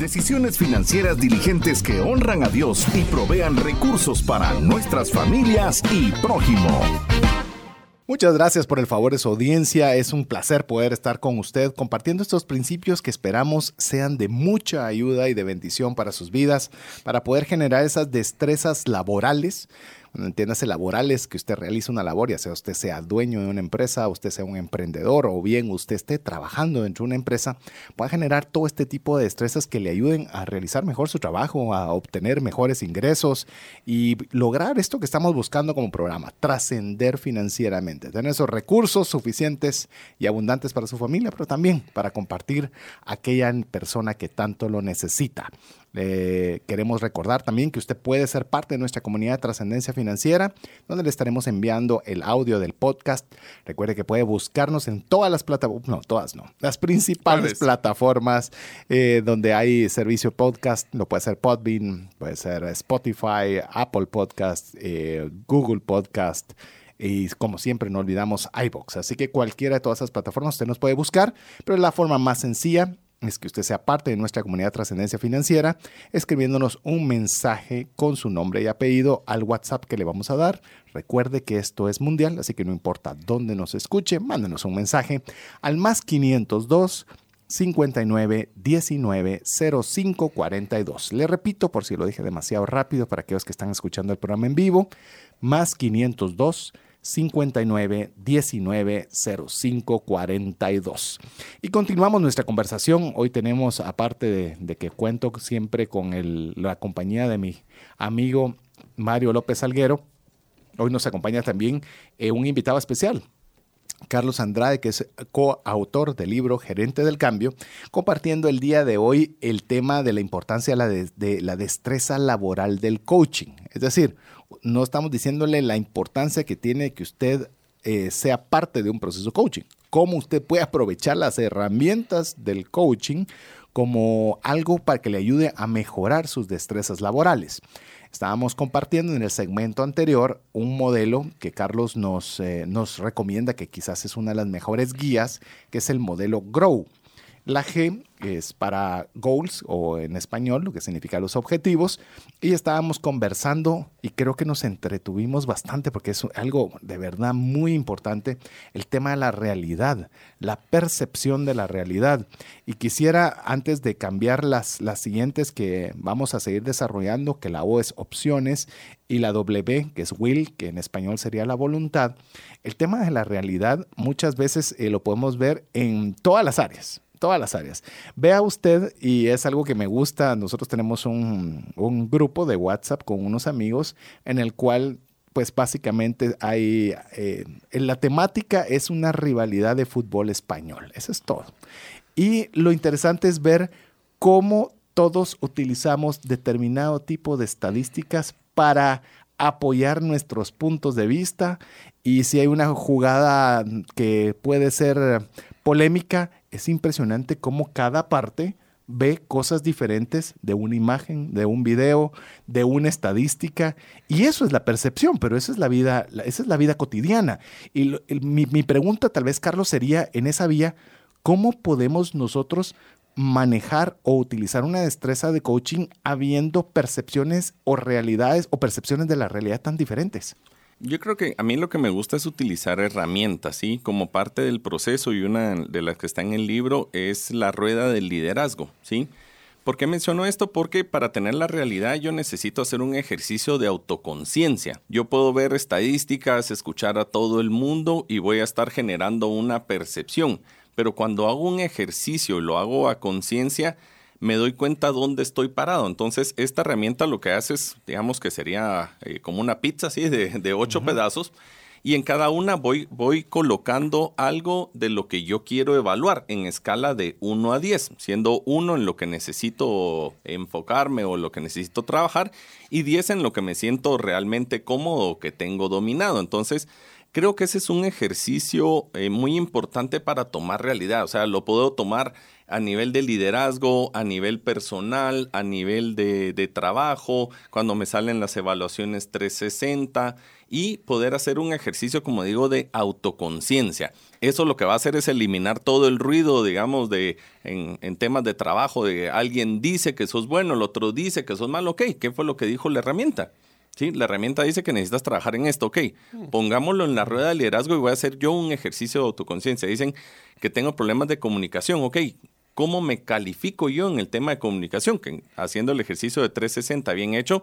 Decisiones financieras diligentes que honran a Dios y provean recursos para nuestras familias y prójimo. Muchas gracias por el favor de su audiencia. Es un placer poder estar con usted compartiendo estos principios que esperamos sean de mucha ayuda y de bendición para sus vidas, para poder generar esas destrezas laborales entiéndase laborales, que usted realice una labor, ya sea usted sea dueño de una empresa, usted sea un emprendedor o bien usted esté trabajando dentro de una empresa, pueda generar todo este tipo de destrezas que le ayuden a realizar mejor su trabajo, a obtener mejores ingresos y lograr esto que estamos buscando como programa, trascender financieramente, tener esos recursos suficientes y abundantes para su familia, pero también para compartir aquella persona que tanto lo necesita. Queremos recordar también que usted puede ser parte de nuestra comunidad de trascendencia financiera, donde le estaremos enviando el audio del podcast. Recuerde que puede buscarnos en todas las plataformas, no, todas no, las principales plataformas eh, donde hay servicio podcast. Lo puede ser Podbean, puede ser Spotify, Apple Podcast, eh, Google Podcast. Y como siempre, no olvidamos iBox. Así que cualquiera de todas esas plataformas usted nos puede buscar, pero la forma más sencilla es que usted sea parte de nuestra comunidad de trascendencia financiera escribiéndonos un mensaje con su nombre y apellido al WhatsApp que le vamos a dar. Recuerde que esto es mundial, así que no importa dónde nos escuche, mándenos un mensaje al más 502 59 19 05 42. Le repito por si lo dije demasiado rápido para aquellos que están escuchando el programa en vivo, más 502 59 19 05 42. Y continuamos nuestra conversación. Hoy tenemos, aparte de, que cuento siempre con la compañía de mi amigo Mario López Alguero, hoy nos acompaña también eh, un invitado especial. Carlos Andrade, que es coautor del libro Gerente del Cambio, compartiendo el día de hoy el tema de la importancia de la destreza laboral del coaching. Es decir, no estamos diciéndole la importancia que tiene que usted eh, sea parte de un proceso coaching. Cómo usted puede aprovechar las herramientas del coaching como algo para que le ayude a mejorar sus destrezas laborales. Estábamos compartiendo en el segmento anterior un modelo que Carlos nos, eh, nos recomienda que quizás es una de las mejores guías, que es el modelo GROW. La G es para goals o en español, lo que significa los objetivos. Y estábamos conversando y creo que nos entretuvimos bastante porque es algo de verdad muy importante, el tema de la realidad, la percepción de la realidad. Y quisiera, antes de cambiar las, las siguientes que vamos a seguir desarrollando, que la O es opciones y la W, que es will, que en español sería la voluntad, el tema de la realidad muchas veces eh, lo podemos ver en todas las áreas todas las áreas. Vea usted, y es algo que me gusta, nosotros tenemos un, grupo de WhatsApp con unos amigos en el cual pues básicamente hay, eh, la temática es una rivalidad de fútbol español, eso es todo. Y lo interesante es ver cómo todos utilizamos determinado tipo de estadísticas para apoyar nuestros puntos de vista y si hay una jugada que puede ser polémica, es impresionante cómo cada parte ve cosas diferentes de una imagen, de un video, de una estadística, y eso es la percepción, pero esa es la vida, esa es la vida cotidiana. Y mi, mi pregunta tal vez, Carlos, sería en esa vía, ¿cómo podemos nosotros manejar o utilizar una destreza de coaching habiendo percepciones o realidades o percepciones de la realidad tan diferentes? Yo creo que a mí lo que me gusta es utilizar herramientas, ¿sí? Como parte del proceso y una de las que está en el libro es la rueda del liderazgo, ¿sí? ¿Por qué menciono esto? Porque para tener la realidad yo necesito hacer un ejercicio de autoconciencia. Yo puedo ver estadísticas, escuchar a todo el mundo y voy a estar generando una percepción. Pero cuando hago un ejercicio y lo hago a conciencia, me doy cuenta dónde estoy parado. Entonces, esta herramienta lo que hace es, digamos que sería eh, como una pizza así de, ocho pedazos. Y en cada una voy, voy colocando algo de lo que yo quiero evaluar en escala de 1 a 10, siendo 1 en lo que necesito enfocarme o lo que necesito trabajar y 10 en lo que me siento realmente cómodo o que tengo dominado. Entonces, creo que ese es un ejercicio eh, muy importante para tomar realidad. O sea, lo puedo tomar a nivel de liderazgo, a nivel personal, a nivel de, trabajo, cuando me salen las evaluaciones 360 y poder hacer un ejercicio, como digo, de autoconciencia. Eso lo que va a hacer es eliminar todo el ruido, digamos, de en, en, temas de trabajo, de alguien dice que sos bueno, el otro dice que sos malo, ok, ¿qué fue lo que dijo la herramienta? Sí, la herramienta dice que necesitas trabajar en esto, ok, pongámoslo en la rueda de liderazgo y voy a hacer yo un ejercicio de autoconciencia. Dicen que tengo problemas de comunicación, ok, cómo me califico yo en el tema de comunicación, que haciendo el ejercicio de 360 bien hecho,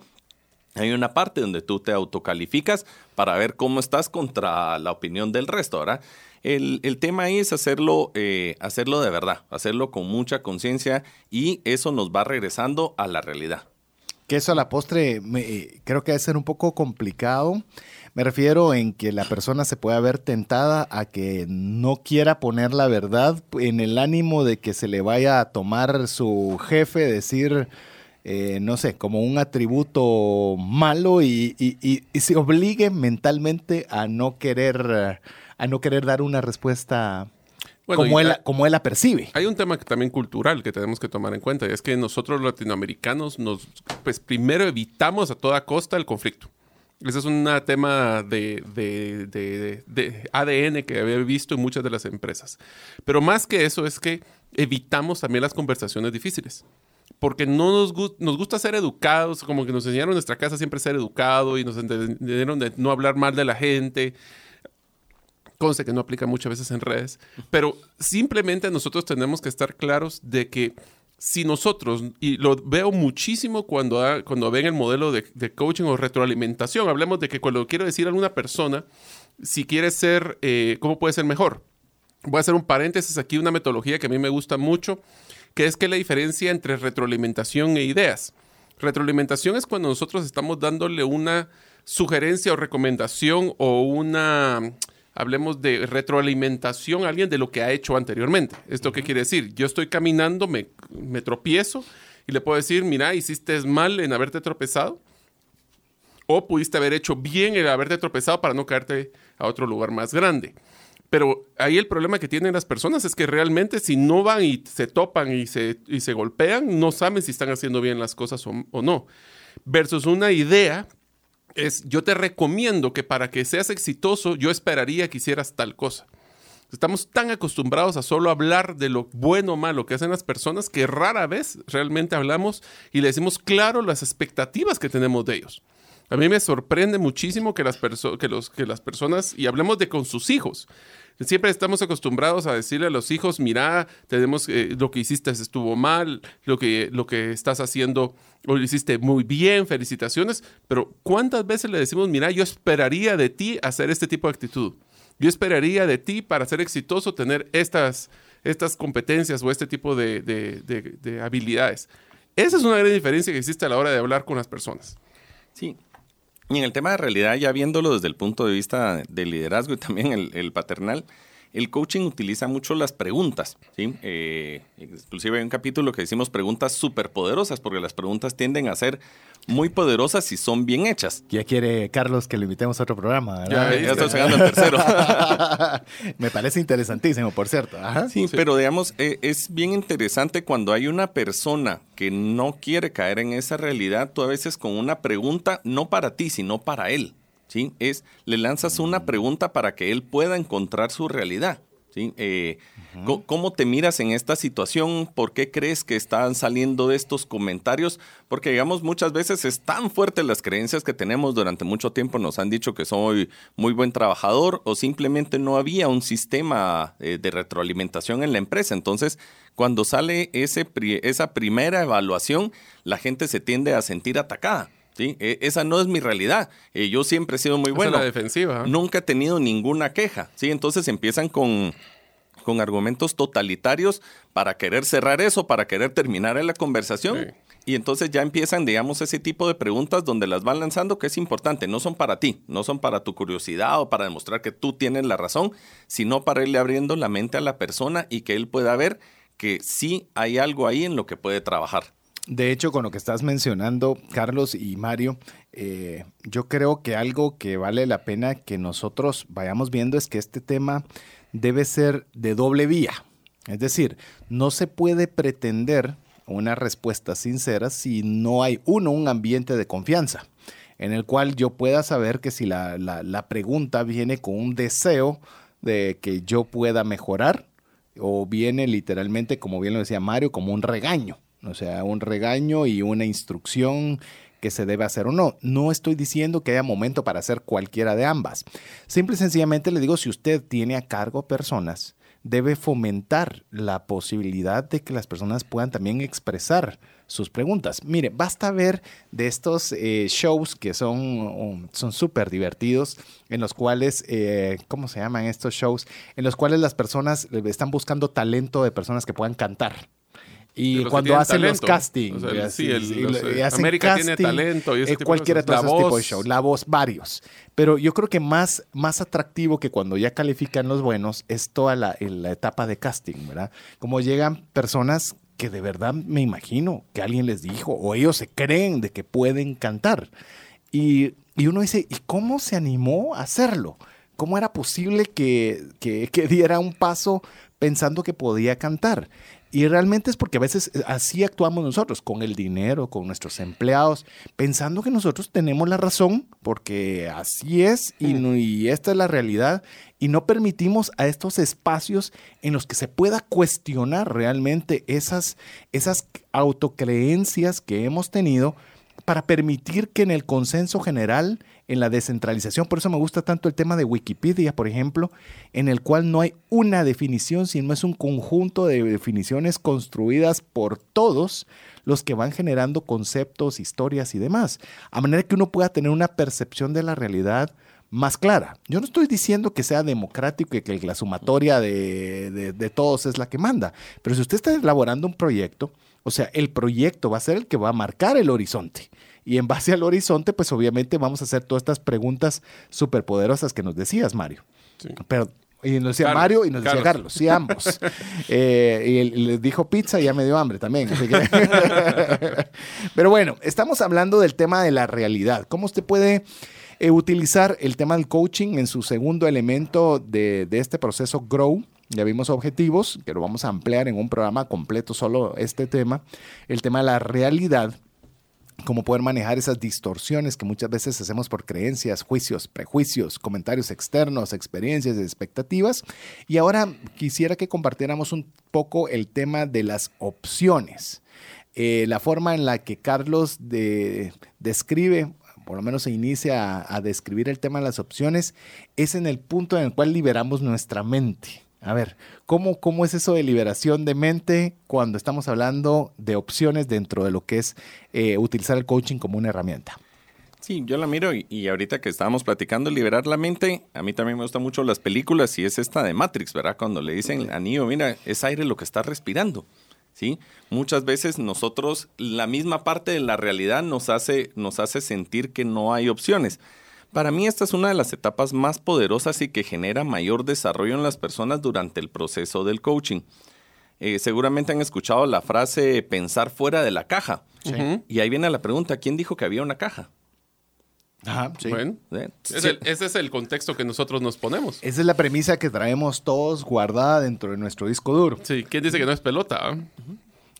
hay una parte donde tú te autocalificas para ver cómo estás contra la opinión del resto, ¿verdad? El, tema ahí es hacerlo, eh, hacerlo de verdad, hacerlo con mucha conciencia y eso nos va regresando a la realidad. Que eso a la postre me, creo que debe ser un poco complicado. Me refiero en que la persona se pueda ver tentada a que no quiera poner la verdad en el ánimo de que se le vaya a tomar su jefe, decir, eh, no sé, como un atributo malo y, se obligue mentalmente a no querer, a no querer dar una respuesta como, él, como él la percibe. Hay un tema también cultural que tenemos que tomar en cuenta, y es que nosotros los latinoamericanos nos, pues primero evitamos a toda costa el conflicto. Ese es un tema de, de, ADN que he visto en muchas de las empresas. Pero más que eso es que evitamos también las conversaciones difíciles. Porque no nos, nos gusta ser educados, como que nos enseñaron en nuestra casa siempre ser educado y nos enseñaron de no hablar mal de la gente. Conste que no aplica muchas veces en redes, pero simplemente nosotros tenemos que estar claros de que si nosotros, y lo veo muchísimo cuando, cuando ven el modelo de, coaching o retroalimentación, hablemos de que cuando quiero decir a alguna persona, si quiere ser, eh, ¿cómo puede ser mejor? Voy a hacer un paréntesis aquí, una metodología que a mí me gusta mucho, que es que la diferencia entre retroalimentación e ideas. Retroalimentación es cuando nosotros estamos dándole una sugerencia o recomendación o una hablemos de retroalimentación a alguien de lo que ha hecho anteriormente. ¿Esto qué quiere decir? Yo estoy caminando, me, me tropiezo y le puedo decir, mira, hiciste mal en haberte tropezado. O pudiste haber hecho bien en haberte tropezado para no caerte a otro lugar más grande. Pero ahí el problema que tienen las personas es que realmente si no van y se topan y se, y se golpean, no saben si están haciendo bien las cosas o, o no. Versus una idea es, yo te recomiendo que para que seas exitoso, yo esperaría que hicieras tal cosa. Estamos tan acostumbrados a solo hablar de lo bueno o malo que hacen las personas que rara vez realmente hablamos y le decimos claro las expectativas que tenemos de ellos. A mí me sorprende muchísimo que las, que las personas, y hablemos de con sus hijos, Siempre estamos acostumbrados a decirle a los hijos, mira, tenemos eh, lo que hiciste estuvo mal, lo que, lo que estás haciendo lo hiciste muy bien, felicitaciones, pero ¿cuántas veces le decimos, mira, yo esperaría de ti hacer este tipo de actitud? Yo esperaría de ti para ser exitoso tener estas, estas competencias o este tipo de habilidades. Esa es una gran diferencia que existe a la hora de hablar con las personas. Sí, y en el tema de realidad, ya viéndolo desde el punto de vista del liderazgo y también el, paternal, el coaching utiliza mucho las preguntas, ¿sí? Eh, inclusive hay un capítulo que decimos preguntas superpoderosas, porque las preguntas tienden a ser muy poderosas si son bien hechas. Ya quiere Carlos que lo invitemos a otro programa, ¿verdad? Ya, ya estoy sacando el tercero. Me parece interesantísimo, por cierto. Sí, pero digamos, eh, es bien interesante cuando hay una persona que no quiere caer en esa realidad, tú a veces con una pregunta, no para ti, sino para él. ¿Sí? Es, le lanzas una pregunta para que él pueda encontrar su realidad. ¿sí? Eh, ¿Cómo te miras en esta situación? ¿Por qué crees que están saliendo estos comentarios? Porque, digamos, muchas veces es tan fuerte las creencias que tenemos durante mucho tiempo. Nos han dicho que soy muy buen trabajador o simplemente no había un sistema eh, de retroalimentación en la empresa. Entonces, cuando sale ese, esa primera evaluación, la gente se tiende a sentir atacada. ¿Sí? E, esa no es mi realidad. Eh, yo siempre he sido muy bueno. La defensiva. Nunca he tenido ninguna queja. ¿sí? Entonces empiezan con, con argumentos totalitarios para querer cerrar eso, para querer terminar en la conversación. Y entonces ya empiezan, digamos, ese tipo de preguntas donde las van lanzando, que es importante, no son para ti, no son para tu curiosidad o para demostrar que tú tienes la razón, sino para irle abriendo la mente a la persona y que él pueda ver que sí hay algo ahí en lo que puede trabajar. De hecho, con lo que estás mencionando, Carlos y Mario, eh, yo creo que algo que vale la pena que nosotros vayamos viendo es que este tema debe ser de doble vía. Es decir, no se puede pretender una respuesta sincera si no hay, uno, un ambiente de confianza en el cual yo pueda saber que si la, la pregunta viene con un deseo de que yo pueda mejorar o viene literalmente, como bien lo decía Mario, como un regaño. O sea, un regaño y una instrucción que se debe hacer o no. No estoy diciendo que haya momento para hacer cualquiera de ambas. Simple y sencillamente le digo, si usted tiene a cargo personas, debe fomentar la posibilidad de que las personas puedan también expresar sus preguntas. Mire, basta ver de estos eh, shows que son súper divertidos, en los cuales, eh, ¿cómo se llaman estos shows? En los cuales las personas están buscando talento de personas que puedan cantar. Y cuando hacen los castings, sí, América tiene talento y ese eh, cualquiera de todos tipos de show, la voz, varios. Pero yo creo que más, más atractivo que cuando ya califican los buenos es toda la, la etapa de casting, ¿verdad? Como llegan personas que de verdad me imagino que alguien les dijo o ellos se creen de que pueden cantar. Y, y uno dice, ¿y cómo se animó a hacerlo? ¿Cómo era posible que, que, que diera un paso pensando que podía cantar? Y realmente es porque a veces eh, así actuamos nosotros, con el dinero, con nuestros empleados, pensando que nosotros tenemos la razón, porque así es y, y esta es la realidad, y no permitimos a estos espacios en los que se pueda cuestionar realmente esas, esas autocreencias que hemos tenido para permitir que en el consenso general, en la descentralización, por eso me gusta tanto el tema de Wikipedia, por ejemplo, en el cual no hay una definición, sino es un conjunto de definiciones construidas por todos los que van generando conceptos, historias y demás, a manera que uno pueda tener una percepción de la realidad más clara. Yo no estoy diciendo que sea democrático y que la sumatoria de, de- de todos es la que manda, pero si usted está elaborando un proyecto, o sea, el proyecto va a ser el que va a marcar el horizonte. Y en base al horizonte, pues obviamente vamos a hacer todas estas preguntas superpoderosas que nos decías, Mario. Sí. Pero, y nos decía Carlos, Mario y nos decía Carlos. Sí, ambos. Eh, y él- les dijo pizza y ya me dio hambre también. así que- Pero bueno, estamos hablando del tema de la realidad. ¿Cómo usted puede eh, utilizar el tema del coaching en su segundo elemento de, de este proceso Grow? Ya vimos objetivos, que lo vamos a ampliar en un programa completo solo este tema. El tema de la realidad cómo poder manejar esas distorsiones que muchas veces hacemos por creencias, juicios, prejuicios, comentarios externos, experiencias, expectativas. Y ahora quisiera que compartiéramos un poco el tema de las opciones. Eh, la forma en la que Carlos de- describe, por lo menos se inicia a describir el tema de las opciones, es en el punto en el cual liberamos nuestra mente. A ver, ¿cómo, ¿cómo es eso de liberación de mente cuando estamos hablando de opciones dentro de lo que es eh, utilizar el coaching como una herramienta? Sí, yo la miro y, y ahorita que estábamos platicando liberar la mente, a mí también me gustan mucho las películas y es esta de Matrix, ¿verdad? Cuando le dicen a Neo, mira, es aire lo que está respirando, ¿sí? Muchas veces nosotros, la misma parte de la realidad nos hace, nos hace sentir que no hay opciones. Para mí esta es una de las etapas más poderosas y que genera mayor desarrollo en las personas durante el proceso del coaching. Eh, seguramente han escuchado la frase pensar fuera de la caja. Ujú. Y ahí viene la pregunta, ¿quién dijo que había una caja? Ajá, sí. Bueno, ¿Eh? es el- ese es el contexto que nosotros nos ponemos. Esa es la premisa que traemos todos guardada dentro de nuestro disco duro. Sí, ¿quién dice que no es pelota? ah?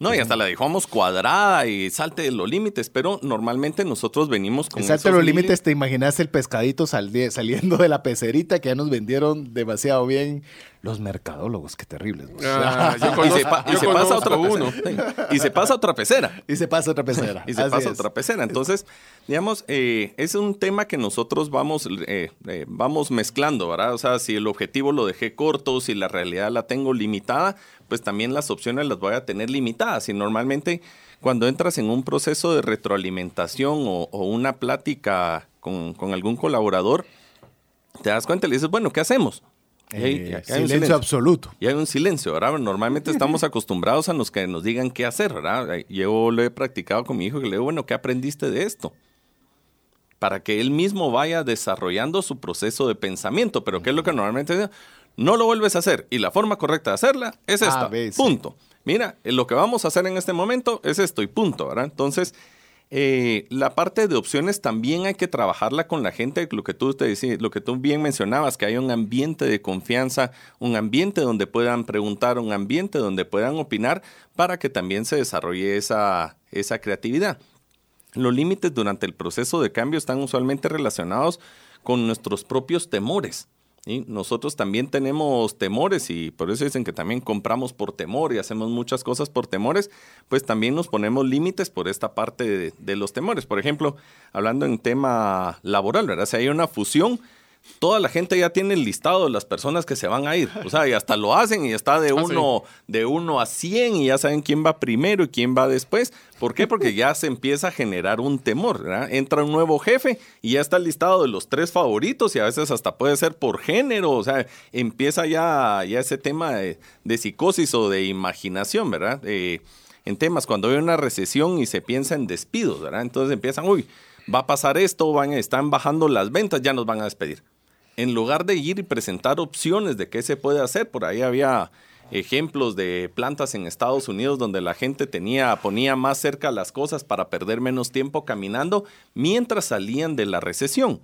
No, y hasta la dejamos cuadrada y salte de los límites, pero normalmente nosotros venimos con Exacto, esos los límites, te imaginas el pescadito sali- saliendo de la pecerita que ya nos vendieron demasiado bien los mercadólogos, qué terribles. Ah, yo Y se, y pasa otra uno. pecera. Sí. Y se pasa otra pecera. y se pasa otra pecera. Y se Así pasa es. otra pecera. Entonces, digamos, eh, es un tema que nosotros vamos, eh, eh, vamos mezclando, ¿verdad? O sea, si el objetivo lo dejé corto, si la realidad la tengo limitada, pues también las opciones las voy a tener limitadas. Y normalmente cuando entras en un proceso de retroalimentación o, o una plática con, con algún colaborador, te das cuenta y le dices, bueno, ¿qué hacemos? Eh, hay un silencio absoluto. y hay un silencio, ¿verdad? Normalmente estamos acostumbrados a los que nos digan qué hacer, ¿verdad? Yo lo he practicado con mi hijo que le digo, bueno, ¿qué aprendiste de esto? Para que él mismo vaya desarrollando su proceso de pensamiento. Pero ¿qué es lo que normalmente? No lo vuelves a hacer. Y la forma correcta de hacerla es esta. Punto. Mira, eh, lo que vamos a hacer en este momento es esto y punto, ¿verdad? Entonces, eh, la parte de opciones también hay que trabajarla con la gente, lo que tú te decías, lo que tú bien mencionabas, que hay un ambiente de confianza, un ambiente donde puedan preguntar, un ambiente donde puedan opinar para que también se desarrolle esa, esa creatividad. Los límites durante el proceso de cambio están usualmente relacionados con nuestros propios temores. ¿sí? Nosotros también tenemos temores y por eso dicen que también compramos por temor y hacemos muchas cosas por temores, pues también nos ponemos límites por esta parte de, de los temores. Por ejemplo, hablando en tema laboral, ¿verdad? Si hay una fusión, toda la gente ya tiene el listado de las personas que se van a ir. O sea, y hasta lo hacen y está de Ah, uno, de uno a 100 y ya saben quién va primero y quién va después. ¿Por qué? Porque ya se empieza a generar un temor. ¿verdad? Entra un nuevo jefe y ya está el listado de los tres favoritos y a veces hasta puede ser por género. O sea, empieza ya, ya ese tema de, de psicosis o de imaginación, ¿verdad? Eh, en temas cuando hay una recesión y se piensa en despidos, ¿verdad? Entonces empiezan, uy, va a pasar esto, van, están bajando las ventas, ya nos van a despedir en lugar de ir y presentar opciones de qué se puede hacer, por ahí había ejemplos de plantas en Estados Unidos donde la gente tenía, ponía más cerca las cosas para perder menos tiempo caminando mientras salían de la recesión.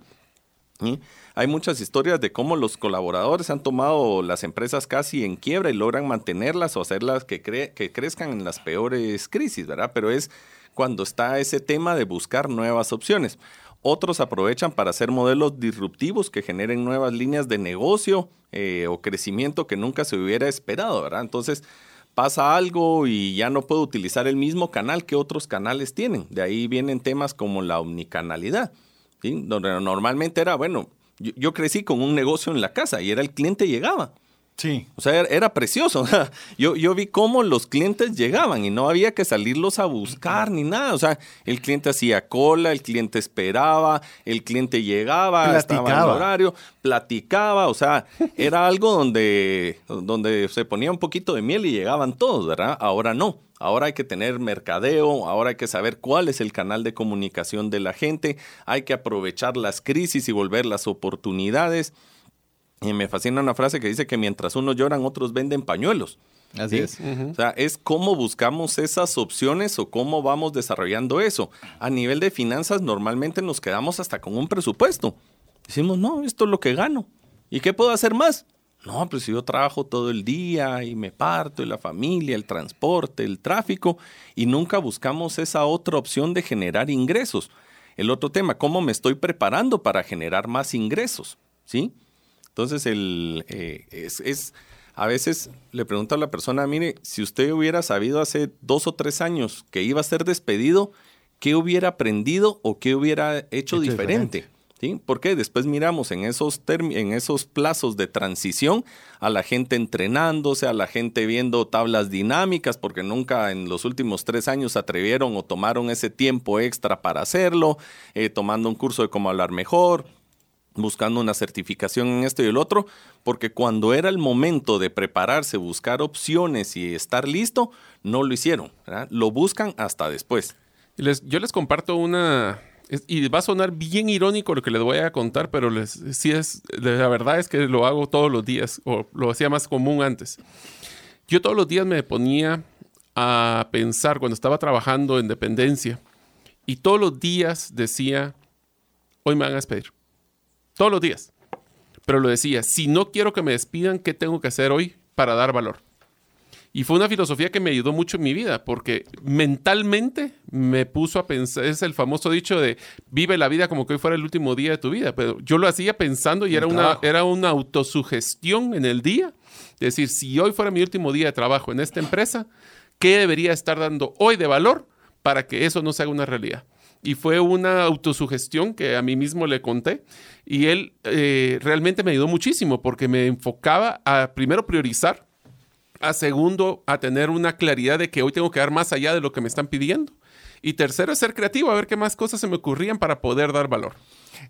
Hay muchas historias de cómo los colaboradores han tomado las empresas casi en quiebra y logran mantenerlas o hacerlas que, que crezcan en las peores crisis, ¿verdad? Pero es cuando está ese tema de buscar nuevas opciones. Otros aprovechan para hacer modelos disruptivos que generen nuevas líneas de negocio eh, o crecimiento que nunca se hubiera esperado, ¿verdad? Entonces pasa algo y ya no puedo utilizar el mismo canal que otros canales tienen. De ahí vienen temas como la omnicanalidad, donde normalmente era, bueno, yo crecí con un negocio en la casa y era el cliente llegaba. Sí. O sea, era, precioso. Yo, yo vi cómo los clientes llegaban y no había que salirlos a buscar ni nada. O sea, el cliente hacía cola, el cliente esperaba, el cliente llegaba, platicaba. estaba en horario, platicaba. O sea, era algo donde, donde se ponía un poquito de miel y llegaban todos, ¿verdad? Ahora no. Ahora hay que tener mercadeo, ahora hay que saber cuál es el canal de comunicación de la gente, hay que aprovechar las crisis y volver las oportunidades. Y me fascina una frase que dice que mientras unos lloran, otros venden pañuelos. Así es. O sea, es cómo buscamos esas opciones o cómo vamos desarrollando eso. A nivel de finanzas, normalmente nos quedamos hasta con un presupuesto. Decimos, no, esto es lo que gano. ¿Y qué puedo hacer más? No, pues si yo trabajo todo el día y me parto, y la familia, el transporte, el tráfico, y nunca buscamos esa otra opción de generar ingresos. El otro tema, ¿cómo me estoy preparando para generar más ingresos? ¿Sí? Entonces, el, eh, es, a veces le pregunto a la persona, mire, si usted hubiera sabido hace dos o tres años que iba a ser despedido, ¿qué hubiera aprendido o qué hubiera hecho, diferente? ¿Sí? Porque después miramos en esos, en esos plazos de transición a la gente entrenándose, a la gente viendo tablas dinámicas, porque nunca en los últimos tres años atrevieron o tomaron ese tiempo extra para hacerlo, eh, tomando un curso de cómo hablar mejor, buscando una certificación en esto y el otro, porque cuando era el momento de prepararse, buscar opciones y estar listo, no lo hicieron. Lo buscan hasta después. yo les comparto una, y va a sonar bien irónico lo que les voy a contar, pero les, sí es, la verdad es que lo hago todos los días, o lo hacía más común antes. Yo todos los días me ponía a pensar cuando estaba trabajando en dependencia, y todos los días decía, hoy me van a despedir todos los días. Pero lo decía, si no quiero que me despidan, ¿qué tengo que hacer hoy para dar valor? Y fue una filosofía que me ayudó mucho en mi vida, porque mentalmente me puso a pensar, es el famoso dicho de vive la vida como que hoy fuera el último día de tu vida, pero yo lo hacía pensando y era una, era una autosugestión en el día, es decir, si hoy fuera mi último día de trabajo en esta empresa, ¿qué debería estar dando hoy de valor para que eso no se haga una realidad? Y fue una autosugestión que a mí mismo le conté y él eh, realmente me ayudó muchísimo porque me enfocaba a primero priorizar, a segundo a tener una claridad de que hoy tengo que dar más allá de lo que me están pidiendo y tercero es ser creativo, a ver qué más cosas se me ocurrían para poder dar valor.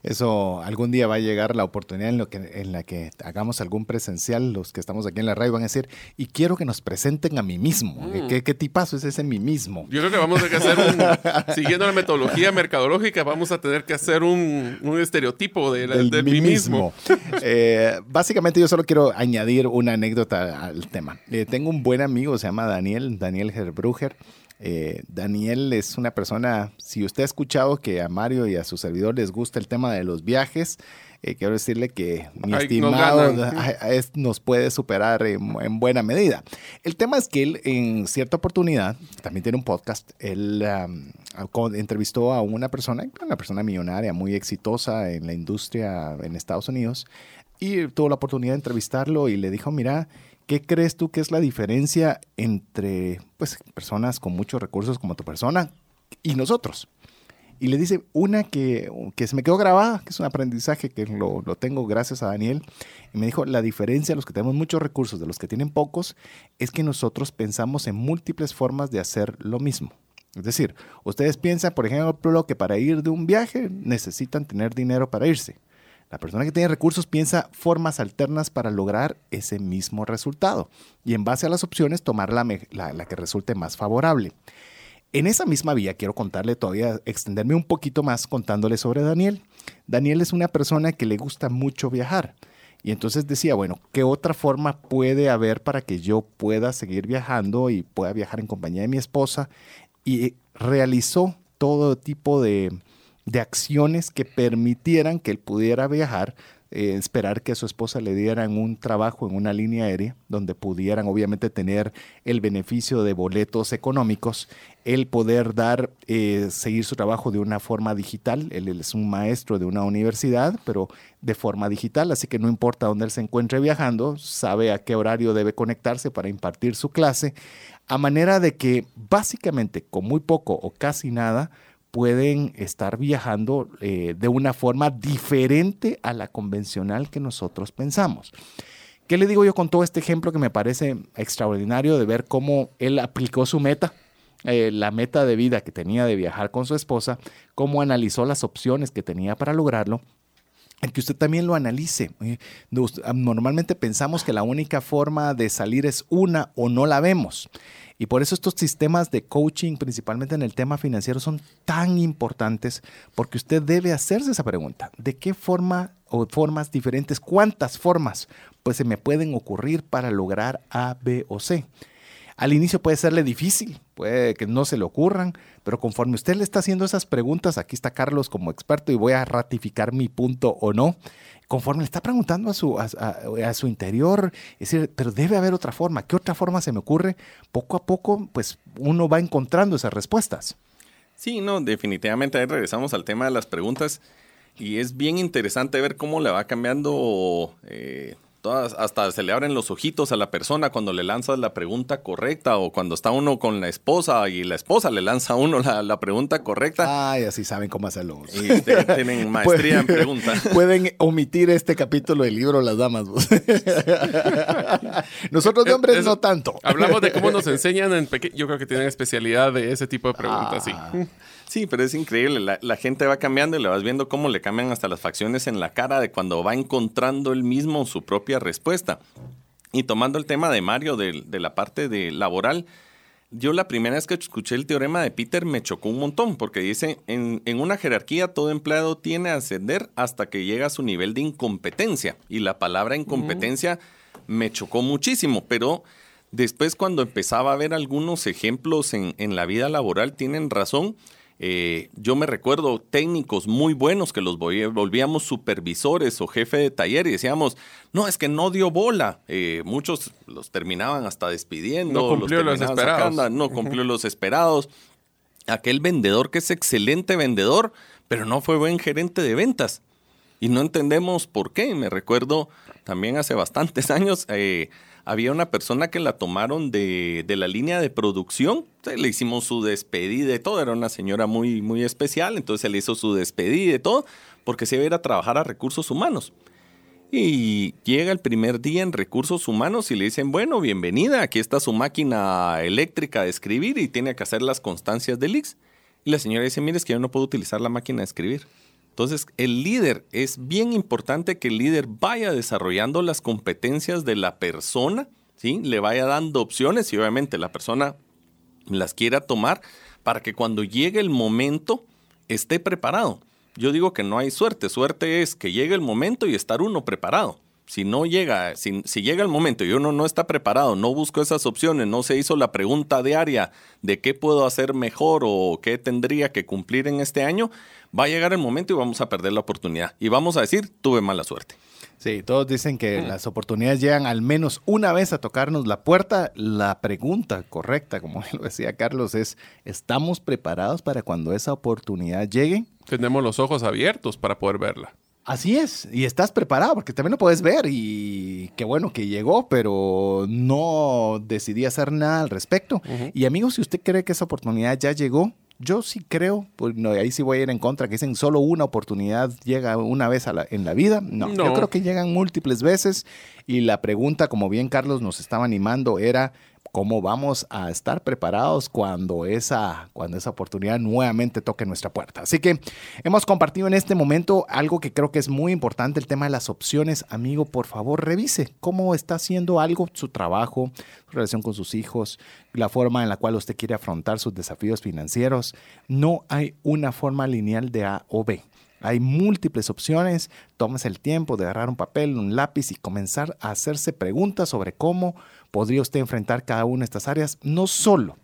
Eso algún día va a llegar la oportunidad en, lo que, en la que hagamos algún presencial, los que estamos aquí en la radio van a decir, y quiero que nos presenten a mí mismo. Mm. ¿Qué, ¿Qué, tipazo es ese mí mismo? Yo creo que vamos a tener que hacer un, siguiendo la metodología mercadológica, vamos a tener que hacer un, un estereotipo de, de mí mismo. Eh, básicamente yo solo quiero añadir una anécdota al tema. Eh, tengo un buen amigo, se llama Daniel, Daniel Herbruger. Eh, Daniel es una persona, si usted ha escuchado que a Mario y a su servidor les gusta el tema de los viajes, eh, quiero decirle que mi estimado nos, puede superar en, buena medida. El tema es que él en cierta oportunidad, también tiene un podcast, él entrevistó a una persona, una persona millonaria muy exitosa en la industria en Estados Unidos, y tuvo la oportunidad de entrevistarlo y le dijo, mira, ¿Qué crees tú que es la diferencia entre pues, personas con muchos recursos como tu persona y nosotros? Y le dice una que, que se me quedó grabada, que es un aprendizaje que lo, lo, tengo gracias a Daniel. Y me dijo, la diferencia de los que tenemos muchos recursos de los que tienen pocos es que nosotros pensamos en múltiples formas de hacer lo mismo. Es decir, ustedes piensan, por ejemplo, que para ir de un viaje necesitan tener dinero para irse. La persona que tiene recursos piensa formas alternas para lograr ese mismo resultado y en base a las opciones tomar la, que resulte más favorable. En esa misma vía quiero contarle todavía, extenderme un poquito más contándole sobre Daniel. Daniel es una persona que le gusta mucho viajar Y entonces decía, bueno, ¿qué otra forma puede haber para que yo pueda seguir viajando y pueda viajar en compañía de mi esposa? Y realizó todo tipo de, de acciones que permitieran que él pudiera viajar eh, esperar que su esposa le dieran un trabajo en una línea aérea donde pudieran obviamente tener el beneficio de boletos económicos, el poder dar, eh, seguir su trabajo de una forma digital. Él, es un maestro de una universidad, pero de forma digital, así que no importa dónde él se encuentre viajando, sabe a qué horario debe conectarse para impartir su clase, a manera de que básicamente con muy poco o casi nada, pueden estar viajando eh, de una forma diferente a la convencional que nosotros pensamos. ¿Qué le digo yo con todo este ejemplo que me parece extraordinario de ver cómo él aplicó su meta? Eh, la meta de vida que tenía de viajar con su esposa, cómo analizó las opciones que tenía para lograrlo el que usted también lo analice. Eh, normalmente pensamos que la única forma de salir es una o no la vemos. Y por eso estos sistemas de coaching, principalmente en el tema financiero, son tan importantes porque usted debe hacerse esa pregunta. ¿De qué forma o formas diferentes, cuántas formas pues se me pueden ocurrir para lograr A, B o C? Al inicio puede serle difícil, puede que no se le ocurran, pero conforme usted le está haciendo esas preguntas, aquí está Carlos como experto y voy a ratificar mi punto o no, conforme le está preguntando a su, a, su interior, es decir, pero debe haber otra forma, ¿qué otra forma se me ocurre? Poco a poco, pues uno va encontrando esas respuestas. Sí, no, definitivamente ahí regresamos al tema de las preguntas y es bien interesante ver cómo le va cambiando eh, Todas, hasta se le abren los ojitos a la persona cuando le lanzas la pregunta correcta o cuando está uno con la esposa y la esposa le lanza a uno la, pregunta correcta. Ay, así saben cómo hacerlo. Y tienen maestría en preguntas. Pueden omitir este capítulo del libro Las Damas. Nosotros de hombres no tanto. Hablamos de cómo nos enseñan en pequeño. Yo creo que tienen especialidad de ese tipo de preguntas, sí. Ah. Sí, pero es increíble. La, gente va cambiando y le vas viendo cómo le cambian hasta las facciones en la cara de cuando va encontrando él mismo su propia respuesta. Y tomando el tema de Mario de, la parte de laboral, yo la primera vez que escuché el teorema de Peter me chocó un montón, porque dice, en, en, una jerarquía todo empleado tiene a ascender hasta que llega a su nivel de incompetencia. Y la palabra incompetencia me chocó muchísimo, pero después cuando empezaba a ver algunos ejemplos en, en la vida laboral, tienen razón eh, yo me recuerdo técnicos muy buenos que los volvíamos supervisores o jefe de taller y decíamos, no, es que no dio bola. Eh, muchos los terminaban hasta despidiendo. No cumplió los, esperados. no cumplió los esperados. Aquel vendedor que es excelente vendedor, pero no fue buen gerente de ventas. Y no entendemos por qué. Me recuerdo también hace bastantes años. Eh, había una persona que la tomaron de, la línea de producción, le hicimos su despedida y todo, era una señora muy, muy especial, entonces se le hizo su despedida y todo, porque se iba a ir a trabajar a recursos humanos. Y llega el primer día en recursos humanos y le dicen, bueno, bienvenida, aquí está su máquina eléctrica de escribir y tiene que hacer las constancias del Ix. Y la señora dice, mire, es que yo no puedo utilizar la máquina de escribir. Entonces, el líder, es bien importante que el líder vaya desarrollando las competencias de la persona, ¿sí? Le vaya dando opciones y obviamente la persona las quiera tomar para que cuando llegue el momento esté preparado. Yo digo que no hay suerte, suerte es que llegue el momento y estar uno preparado. Si no llega, si, llega el momento y uno no está preparado, no busco esas opciones, no se hizo la pregunta diaria de qué puedo hacer mejor o qué tendría que cumplir en este año, va a llegar el momento y vamos a perder la oportunidad. Y vamos a decir, tuve mala suerte. Sí, todos dicen que mm. las oportunidades llegan al menos una vez a tocarnos la puerta. La pregunta correcta, como lo decía Carlos, es, ¿estamos preparados para cuando esa oportunidad llegue? Tenemos los ojos abiertos para poder verla. Así es, y estás preparado porque también lo puedes ver y qué bueno que llegó, pero no decidí hacer nada al respecto. Y amigos, si usted cree que esa oportunidad ya llegó, yo sí creo, pues no, ahí sí voy a ir en contra, que dicen solo una oportunidad llega una vez en la vida. No, no, yo creo que llegan múltiples veces y la pregunta, como bien Carlos nos estaba animando, era cómo vamos a estar preparados cuando esa, cuando esa oportunidad nuevamente toque nuestra puerta. Así que hemos compartido en este momento algo que creo que es muy importante, el tema de las opciones. Amigo, por favor, revise cómo está haciendo algo, su trabajo, su relación con sus hijos, la forma en la cual usted quiere afrontar sus desafíos financieros. No hay una forma lineal de A o B Hay múltiples opciones. Tómese el tiempo de agarrar un papel, un lápiz y comenzar a hacerse preguntas sobre cómo podría usted enfrentar cada una de estas áreas, no solo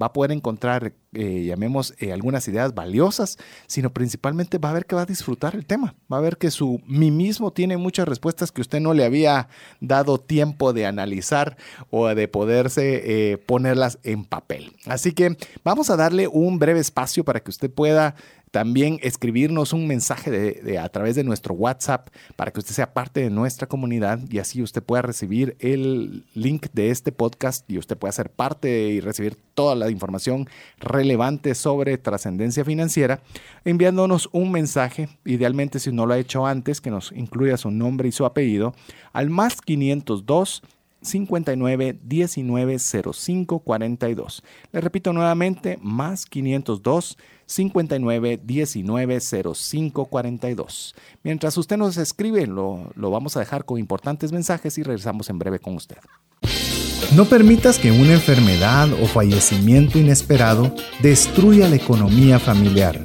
va a poder encontrar, eh, llamemos, eh, algunas ideas valiosas, sino principalmente va a ver que va a disfrutar el tema. Va a ver que su mí mismo tiene muchas respuestas que usted no le había dado tiempo de analizar o de poderse eh, ponerlas en papel. Así que vamos a darle un breve espacio para que usted pueda también escribirnos un mensaje de, a través de nuestro WhatsApp para que usted sea parte de nuestra comunidad y así usted pueda recibir el link de este podcast y usted pueda ser parte y recibir toda la información relevante sobre trascendencia financiera enviándonos un mensaje, idealmente si no lo ha hecho antes, que nos incluya su nombre y su apellido, al más 502 59 19 05 42. Le repito nuevamente, más 502 59 19 05 42. Mientras usted nos escribe, lo, lo vamos a dejar con importantes mensajes y regresamos en breve con usted. No permitas que una enfermedad o fallecimiento inesperado destruya la economía familiar.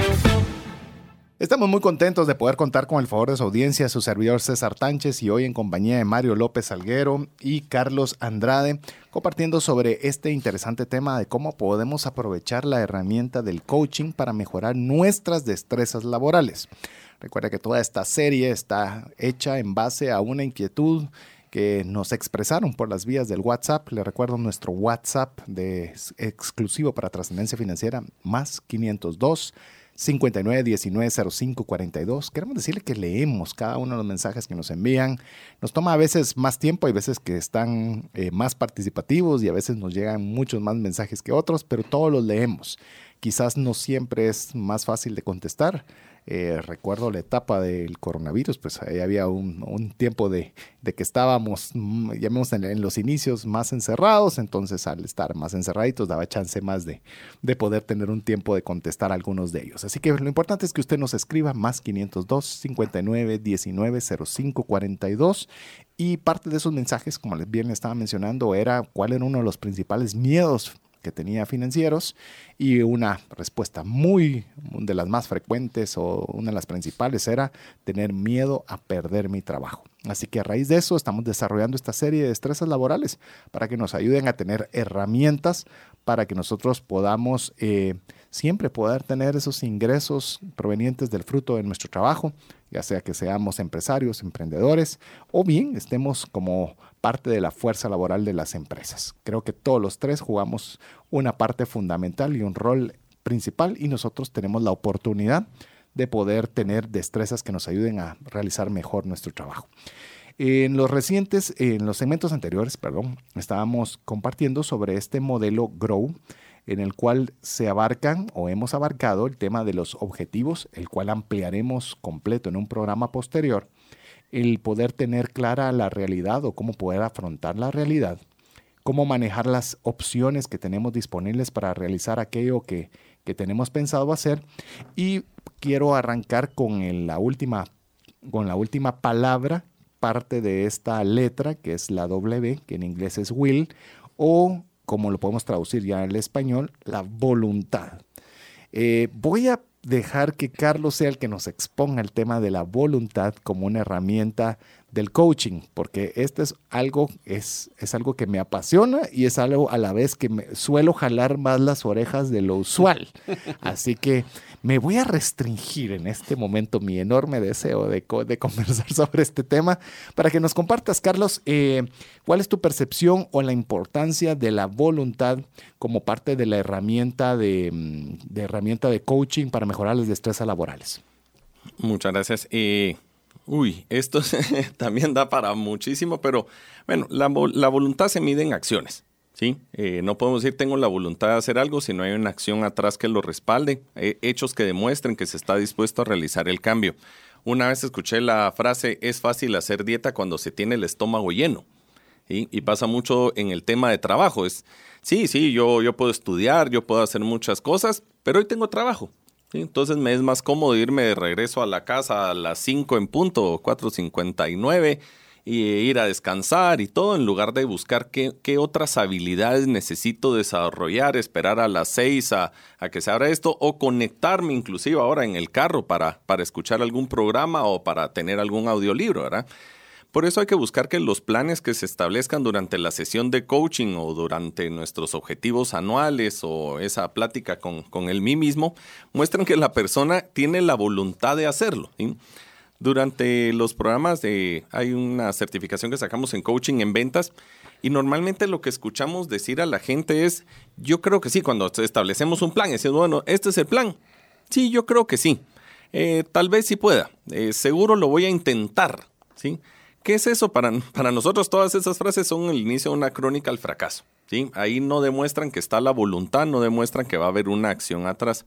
Estamos muy contentos de poder contar con el favor de su audiencia, su servidor César Tánchez y hoy en compañía de Mario López Alguero y Carlos Andrade, compartiendo sobre este interesante tema de cómo podemos aprovechar la herramienta del coaching para mejorar nuestras destrezas laborales. Recuerda que toda esta serie está hecha en base a una inquietud que nos expresaron por las vías del WhatsApp. Le recuerdo nuestro WhatsApp de exclusivo para trascendencia financiera, más 502 59190542. Queremos decirle que leemos cada uno de los mensajes que nos envían. Nos toma a veces más tiempo, hay veces que están eh, más participativos y a veces nos llegan muchos más mensajes que otros, pero todos los leemos. Quizás no siempre es más fácil de contestar. Eh, recuerdo la etapa del coronavirus, pues ahí había un, tiempo de, que estábamos, mm, llamemos en, los inicios, más encerrados, entonces al estar más encerraditos daba chance más de, de poder tener un tiempo de contestar algunos de ellos. Así que lo importante es que usted nos escriba más 502 59 19 05 42 y parte de esos mensajes, como bien le estaba mencionando, era cuál era uno de los principales miedos que tenía financieros y una respuesta muy de las más frecuentes o una de las principales era tener miedo a perder mi trabajo. Así que a raíz de eso estamos desarrollando esta serie de destrezas laborales para que nos ayuden a tener herramientas para que nosotros podamos eh, siempre poder tener esos ingresos provenientes del fruto de nuestro trabajo, ya sea que seamos empresarios, emprendedores o bien estemos como parte de la fuerza laboral de las empresas. Creo que todos los tres jugamos una parte fundamental y un rol principal y nosotros tenemos la oportunidad de poder tener destrezas que nos ayuden a realizar mejor nuestro trabajo. En los recientes, en los segmentos anteriores, perdón, estábamos compartiendo sobre este modelo Grow, en el cual se abarcan o hemos abarcado el tema de los objetivos, el cual ampliaremos completo en un programa posterior, el poder tener clara la realidad o cómo poder afrontar la realidad, cómo manejar las opciones que tenemos disponibles para realizar aquello que, tenemos pensado hacer. Y quiero arrancar con la última con la última palabra parte de esta letra que es la W que en inglés es will o como lo podemos traducir ya el español la voluntad. Eh, voy a dejar que Carlos sea el que nos exponga el tema de la voluntad como una herramienta del coaching, porque este es algo, es, es algo que me apasiona y es algo a la vez que me suelo jalar más las orejas de lo usual. Así que me voy a restringir en este momento mi enorme deseo de, de conversar sobre este tema para que nos compartas, Carlos, eh, cuál es tu percepción o la importancia de la voluntad como parte de la herramienta de, de herramienta de coaching para mejorar las destrezas laborales. Muchas gracias. Eh, uy, esto también da para muchísimo, pero bueno, la, la voluntad se mide en acciones. ¿sí? Eh, no podemos decir tengo la voluntad de hacer algo si no hay una acción atrás que lo respalde, eh, hechos que demuestren que se está dispuesto a realizar el cambio. Una vez escuché la frase, es fácil hacer dieta cuando se tiene el estómago lleno. Y pasa mucho en el tema de trabajo. Es, sí, sí, yo, yo puedo estudiar, yo puedo hacer muchas cosas, pero hoy tengo trabajo. Entonces me es más cómodo irme de regreso a la casa a las 5 en punto, 4.59 y ir a descansar y todo en lugar de buscar qué, qué otras habilidades necesito desarrollar, esperar a las 6 a, a, que se abra esto o conectarme inclusive ahora en el carro para, para escuchar algún programa o para tener algún audiolibro, ¿verdad? Por eso hay que buscar que los planes que se establezcan durante la sesión de coaching o durante nuestros objetivos anuales o esa plática con, con el mí mismo muestren que la persona tiene la voluntad de hacerlo. Durante los programas de, hay una certificación que sacamos en coaching en ventas y normalmente lo que escuchamos decir a la gente es, yo creo que sí, cuando establecemos un plan, decimos, bueno, este es el plan. Sí, yo creo que sí. Eh, tal vez sí pueda. Eh, seguro lo voy a intentar. ¿sí? ¿Qué es eso? Para, para nosotros todas esas frases son el inicio de una crónica al fracaso. ¿sí? Ahí no demuestran que está la voluntad, no demuestran que va a haber una acción atrás.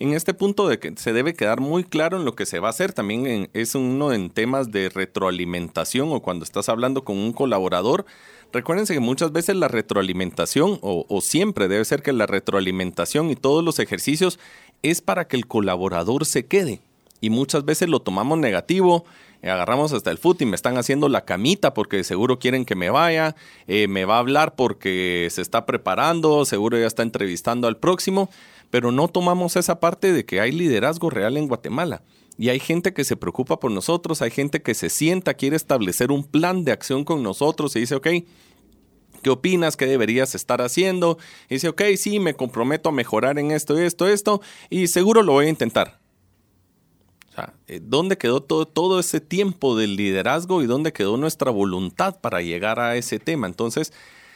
En este punto de que se debe quedar muy claro en lo que se va a hacer, también es uno en temas de retroalimentación o cuando estás hablando con un colaborador. Recuérdense que muchas veces la retroalimentación, o siempre debe ser que la retroalimentación y todos los ejercicios es para que el colaborador se quede. Y muchas veces lo tomamos negativo agarramos hasta el foot y me están haciendo la camita porque seguro quieren que me vaya, eh, me va a hablar porque se está preparando, seguro ya está entrevistando al próximo, pero no tomamos esa parte de que hay liderazgo real en Guatemala. Y hay gente que se preocupa por nosotros, hay gente que se sienta, quiere establecer un plan de acción con nosotros y dice, ok, ¿Qué opinas? ¿Qué deberías estar haciendo? Y dice, ok, sí, me comprometo a mejorar en esto, esto, esto, y seguro lo voy a intentar. Eh, ¿dónde quedó todo, todo ese tiempo del liderazgo y dónde quedó nuestra voluntad para llegar a ese tema? Entonces,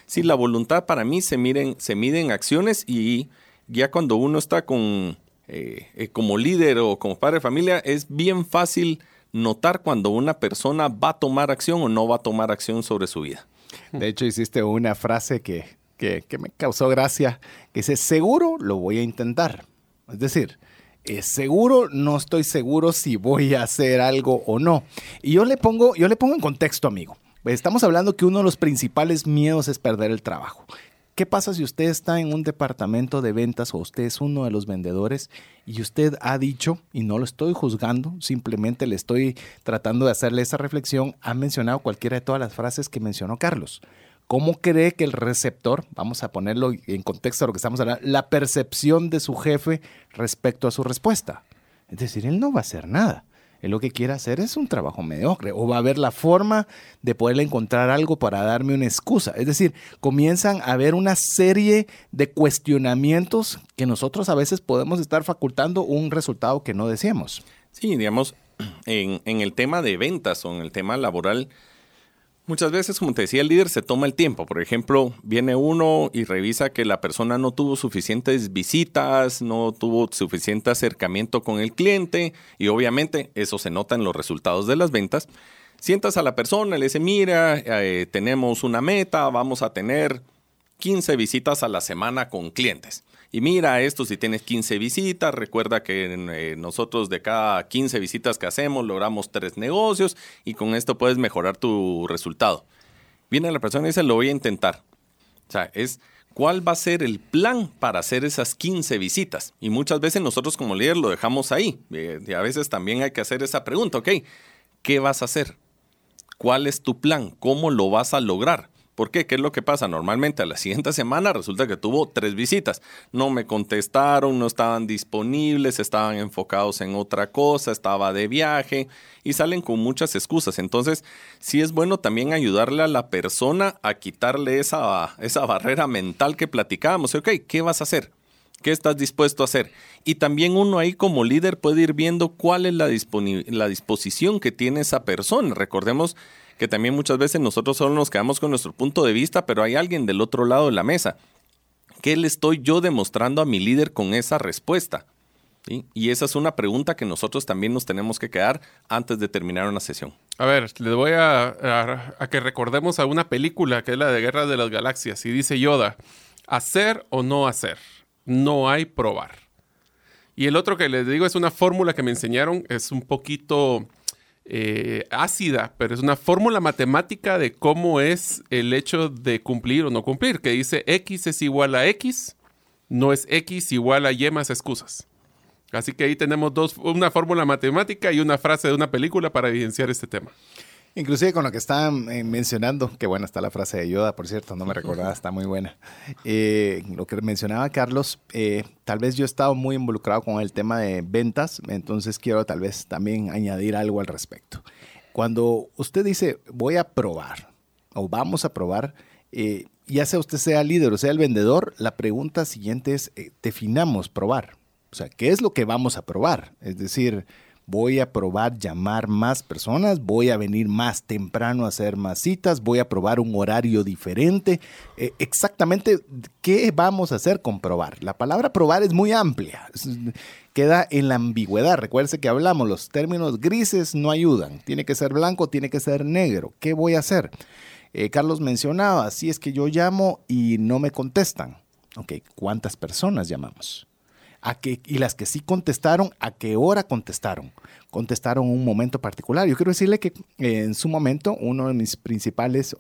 sí, la voluntad para mí se, miren, se mide en acciones y ya cuando uno está con, eh, eh, como líder o como padre de familia, es bien fácil notar cuando una persona va a tomar acción o no va a tomar acción sobre su vida. De hecho, hiciste una frase que, que, que me causó gracia, que seguro lo voy a intentar. Es decir, es seguro, no estoy seguro si voy a hacer algo o no. Y yo le pongo, yo le pongo en contexto, amigo. Estamos hablando que uno de los principales miedos es perder el trabajo. ¿Qué pasa si usted está en un departamento de ventas o usted es uno de los vendedores y usted ha dicho, y no lo estoy juzgando, simplemente le estoy tratando de hacerle esa reflexión, ha mencionado cualquiera de todas las frases que mencionó Carlos? ¿Cómo cree que el receptor, vamos a ponerlo en contexto a lo que estamos hablando, la percepción de su jefe respecto a su respuesta? Es decir, él no va a hacer nada. Él lo que quiere hacer es un trabajo mediocre o va a haber la forma de poderle encontrar algo para darme una excusa. Es decir, comienzan a haber una serie de cuestionamientos que nosotros a veces podemos estar facultando un resultado que no deseamos. Sí, digamos, en, en el tema de ventas o en el tema laboral, Muchas veces, como te decía, el líder se toma el tiempo. Por ejemplo, viene uno y revisa que la persona no tuvo suficientes visitas, no tuvo suficiente acercamiento con el cliente y obviamente eso se nota en los resultados de las ventas. Sientas a la persona, le dice, mira, eh, tenemos una meta, vamos a tener 15 visitas a la semana con clientes. Y mira esto, si tienes 15 visitas, recuerda que eh, nosotros de cada 15 visitas que hacemos logramos tres negocios y con esto puedes mejorar tu resultado. Viene la persona y dice, lo voy a intentar. O sea, es cuál va a ser el plan para hacer esas 15 visitas. Y muchas veces nosotros como líder lo dejamos ahí. Eh, y a veces también hay que hacer esa pregunta, ok, ¿qué vas a hacer? ¿Cuál es tu plan? ¿Cómo lo vas a lograr? ¿Por qué? ¿Qué es lo que pasa? Normalmente a la siguiente semana resulta que tuvo tres visitas. No me contestaron, no estaban disponibles, estaban enfocados en otra cosa, estaba de viaje y salen con muchas excusas. Entonces, sí es bueno también ayudarle a la persona a quitarle esa, esa barrera mental que platicábamos. Ok, ¿qué vas a hacer? ¿Qué estás dispuesto a hacer? Y también uno ahí como líder puede ir viendo cuál es la, la disposición que tiene esa persona. Recordemos que también muchas veces nosotros solo nos quedamos con nuestro punto de vista, pero hay alguien del otro lado de la mesa. ¿Qué le estoy yo demostrando a mi líder con esa respuesta? Y esa es una pregunta que nosotros también nos tenemos que quedar antes de terminar una sesión. A ver, les voy a, que recordemos a una película que es la de Guerra de las Galaxias y dice Yoda, hacer o no hacer, no hay probar. Y el otro que les digo es una fórmula que me enseñaron, es un poquito eh, ácida, pero es una fórmula matemática de cómo es el hecho de cumplir o no cumplir, que dice X es igual a X, no es X igual a Y más excusas. Así que ahí tenemos dos, una fórmula matemática y una frase de una película para evidenciar este tema. Inclusive con lo que estaban eh, mencionando, que bueno, está la frase de Yoda, por cierto, no me recordaba, está muy buena. Eh, lo que mencionaba Carlos, eh, tal vez yo he estado muy involucrado con el tema de ventas, entonces quiero tal vez también añadir algo al respecto. Cuando usted dice voy a probar o vamos a probar, ya sea usted sea líder o sea el vendedor, la pregunta siguiente es, definamos probar. O sea, ¿qué es lo que vamos a probar? Es decir, voy a probar llamar más personas, voy a venir más temprano a hacer más citas, voy a probar un horario diferente. Eh, exactamente, ¿qué vamos a hacer con probar? La palabra probar es muy amplia, queda en la ambigüedad. Recuerde que hablamos, los términos grises no ayudan. Tiene que ser blanco, tiene que ser negro. ¿Qué voy a hacer? Eh, Carlos mencionaba, si es que yo llamo y no me contestan. Ok, ¿cuántas personas llamamos? A y las que sí contestaron, a qué hora contestaron. Contestaron un momento particular. Yo quiero decirle que eh, en su momento uno de mis principales,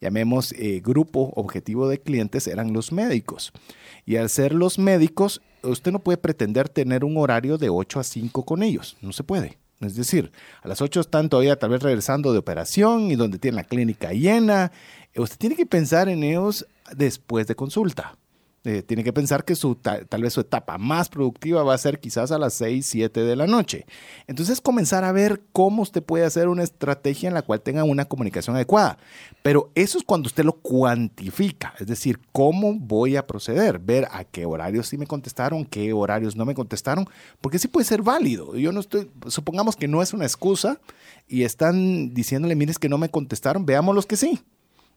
llamemos, eh, grupo objetivo de clientes eran los médicos. Y al ser los médicos, usted no puede pretender tener un horario de 8 a 5 con ellos. No se puede. Es decir, a las 8 están todavía tal vez regresando de operación y donde tienen la clínica llena. Usted tiene que pensar en ellos después de consulta. Eh, tiene que pensar que su, tal, vez su etapa más productiva va a ser quizás a las 6, 7 de la noche. Entonces comenzar a ver cómo usted puede hacer una estrategia en la cual tenga una comunicación adecuada. Pero eso es cuando usted lo cuantifica, es decir, cómo voy a proceder, ver a qué horarios sí me contestaron, qué horarios no me contestaron, porque sí puede ser válido. Yo no estoy, supongamos que no es una excusa y están diciéndole, mires que no me contestaron, veamos los que sí.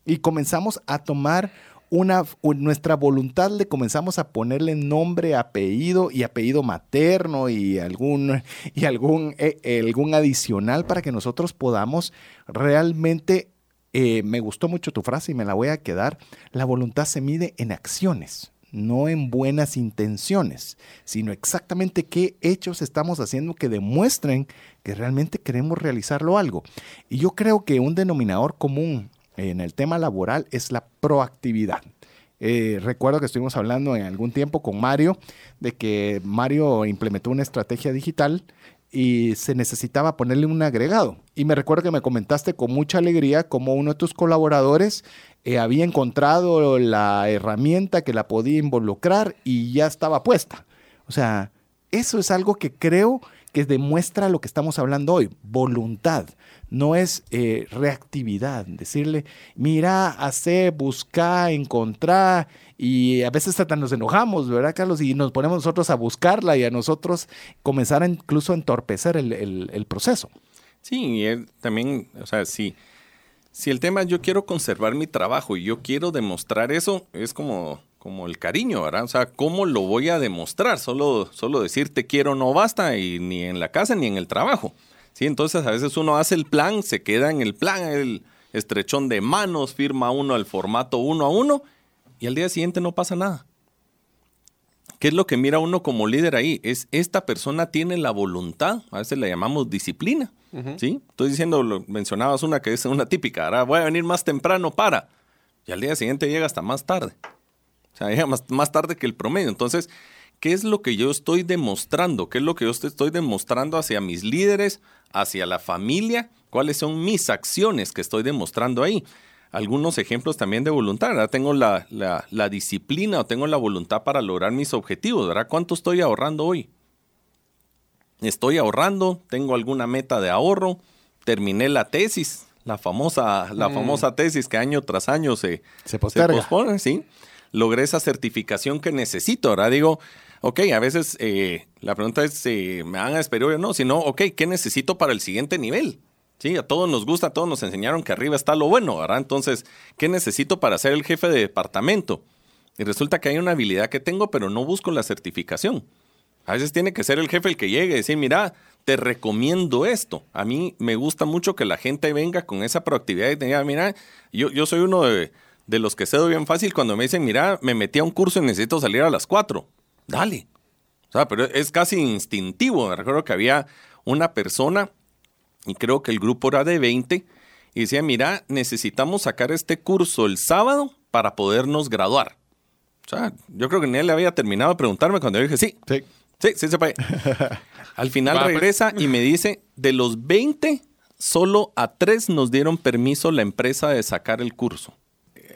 Y comenzamos a tomar una, nuestra voluntad le comenzamos a ponerle nombre, apellido y apellido materno y algún, y algún, eh, algún adicional para que nosotros podamos realmente, eh, me gustó mucho tu frase y me la voy a quedar, la voluntad se mide en acciones no en buenas intenciones, sino exactamente qué hechos estamos haciendo que demuestren que realmente queremos realizarlo algo. Y yo creo que un denominador común en el tema laboral es la proactividad. Eh, recuerdo que estuvimos hablando en algún tiempo con Mario de que Mario implementó una estrategia digital y se necesitaba ponerle un agregado. Y me recuerdo que me comentaste con mucha alegría cómo uno de tus colaboradores eh, había encontrado la herramienta que la podía involucrar y ya estaba puesta. O sea, eso es algo que creo que demuestra lo que estamos hablando hoy, voluntad no es eh, reactividad, decirle, mira, hace, busca, encontrar, y a veces hasta nos enojamos, ¿verdad, Carlos? Y nos ponemos nosotros a buscarla y a nosotros comenzar a incluso a entorpecer el, proceso. Sí, y también, o sea, sí. Si el tema yo quiero conservar mi trabajo y yo quiero demostrar eso, es como, como el cariño, ¿verdad? O sea, ¿cómo lo voy a demostrar? Solo, solo decir te quiero no basta y ni en la casa ni en el trabajo. ¿Sí? Entonces a veces uno hace el plan, se queda en el plan, el estrechón de manos, firma uno el formato uno a uno y al día siguiente no pasa nada. ¿Qué es lo que mira uno como líder ahí? Es esta persona tiene la voluntad, a veces la llamamos disciplina, ¿sí? Estoy diciendo, lo, mencionabas una que es una típica, ahora voy a venir más temprano para, y al día siguiente llega hasta más tarde. O sea, llega más, más tarde que el promedio. Entonces, ¿qué es lo que yo estoy demostrando? ¿Qué es lo que yo estoy demostrando hacia mis líderes, hacia la familia, cuáles son mis acciones que estoy demostrando ahí. Algunos ejemplos también de voluntad, ¿verdad? Tengo la, disciplina o tengo la voluntad para lograr mis objetivos, ¿verdad? ¿Cuánto estoy ahorrando hoy? Estoy ahorrando, tengo alguna meta de ahorro, terminé la tesis, la famosa, la mm. famosa tesis que año tras año se, se, se pospone, ¿sí? Logré esa certificación que necesito, ¿verdad? Digo, ok, a veces eh, la pregunta es, si ¿me van a despedir o no? Sino, ok, ¿qué necesito para el siguiente nivel? Sí, a todos nos gusta, a todos nos enseñaron que arriba está lo bueno, ¿verdad? Entonces, ¿qué necesito para ser el jefe de departamento? Y resulta que hay una habilidad que tengo, pero no busco la certificación. A veces tiene que ser el jefe el que llegue y decir, mira, te recomiendo esto. A mí me gusta mucho que la gente venga con esa proactividad y diga, mira, yo, yo soy uno de, de los que cedo bien fácil cuando me dicen, mira, me metí a un curso y necesito salir a las cuatro dale. O sea, pero es casi instintivo. Me recuerdo que había una persona y creo que el grupo era de 20, y decía, mira, necesitamos sacar este curso el sábado para podernos graduar. O sea, yo creo que ni él le había terminado de preguntarme cuando yo dije, sí, sí, sí, sí se puede. Al final pues. regresa y me dice, de los 20, solo a tres nos dieron permiso la empresa de sacar el curso.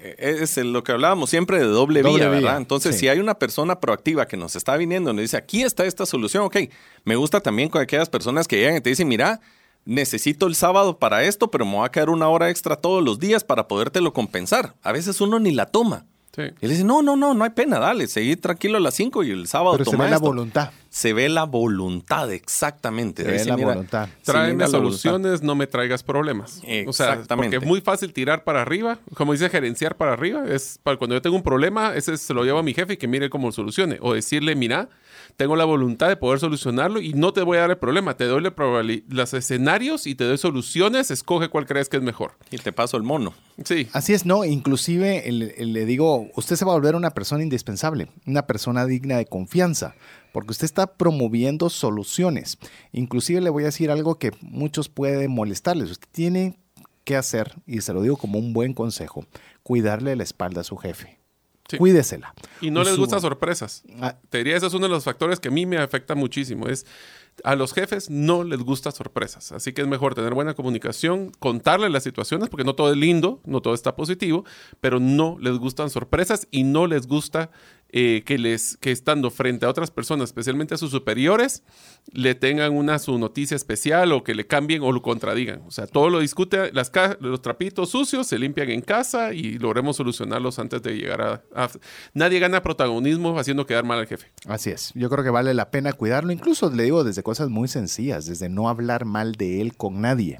Eh, Es lo que hablábamos siempre de doble, Doble vía, vía, ¿verdad? Entonces, sí. si hay una persona proactiva que nos está viniendo y nos dice, aquí está esta solución, ok. Me gusta también con aquellas personas que llegan y te dicen, mira, necesito el sábado para esto, pero me voy a quedar una hora extra todos los días para podértelo compensar. A veces uno ni la toma. Sí. Y le dice, no, no, no, no hay pena, dale, seguí tranquilo a las 5 y el sábado Pero se ve la esto". voluntad. Se ve la voluntad, exactamente. Se ve la "Mira, voluntad. Tráeme linda la voluntad". soluciones, no me traigas problemas. O sea, Exactamente. porque es muy fácil tirar para arriba, como dice gerenciar para arriba, es para cuando yo tengo un problema, ese se lo llevo a mi jefe y que mire cómo lo solucione. O decirle, mira, tengo la voluntad de poder solucionarlo y no te voy a dar el problema, te doy los escenarios y te doy soluciones, escoge cuál crees que es mejor. Y te paso el mono. Sí. Así es, no, inclusive el- el- le digo, usted se va a volver una persona indispensable, una persona digna de confianza, porque usted está promoviendo soluciones. Inclusive le voy a decir algo que muchos puede molestarles. Usted tiene que hacer, y se lo digo como un buen consejo, cuidarle la espalda a su jefe. Sí. Cuídesela. Y no les gustan sorpresas. Ah. Te diría, ese es uno de los factores que a mí me afecta muchísimo. Es a los jefes no les gustan sorpresas. Así que es mejor tener buena comunicación, contarle las situaciones, porque no todo es lindo, no todo está positivo, pero no les gustan sorpresas y no les gusta eh, que les que estando frente a otras personas, especialmente a sus superiores, le tengan una su noticia especial o que le cambien o lo contradigan. O sea, todo lo discute, las los trapitos sucios se limpian en casa y logremos solucionarlos antes de llegar a, a- Nadie gana protagonismo haciendo quedar mal al jefe. Así es. Yo creo que vale la pena cuidarlo. Incluso le digo desde cosas muy sencillas, desde no hablar mal de él con nadie.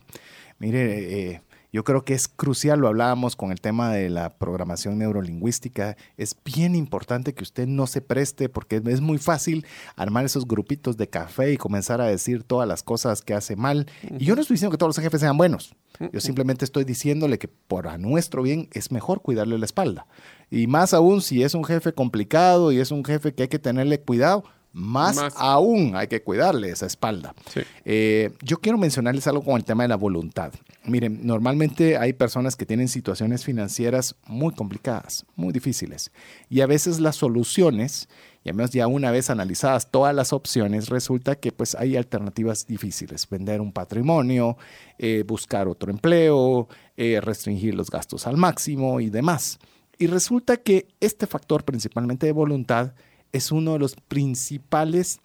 Mire, eh, yo creo que es crucial, lo hablábamos con el tema de la programación neurolingüística. Es bien importante que usted no se preste porque es muy fácil armar esos grupitos de café y comenzar a decir todas las cosas que hace mal. Y yo no estoy diciendo que todos los jefes sean buenos. Yo simplemente estoy diciéndole que por a nuestro bien es mejor cuidarle la espalda. Y más aún si es un jefe complicado y es un jefe que hay que tenerle cuidado, más, Más. aún hay que cuidarle esa espalda. Sí. Eh, yo quiero mencionarles algo con el tema de la voluntad. Miren, normalmente hay personas que tienen situaciones financieras muy complicadas, muy difíciles. Y a veces las soluciones, y además ya una vez analizadas todas las opciones, resulta que pues hay alternativas difíciles. Vender un patrimonio, eh, buscar otro empleo, eh, restringir los gastos al máximo y demás. Y resulta que este factor principalmente de voluntad es uno de los principales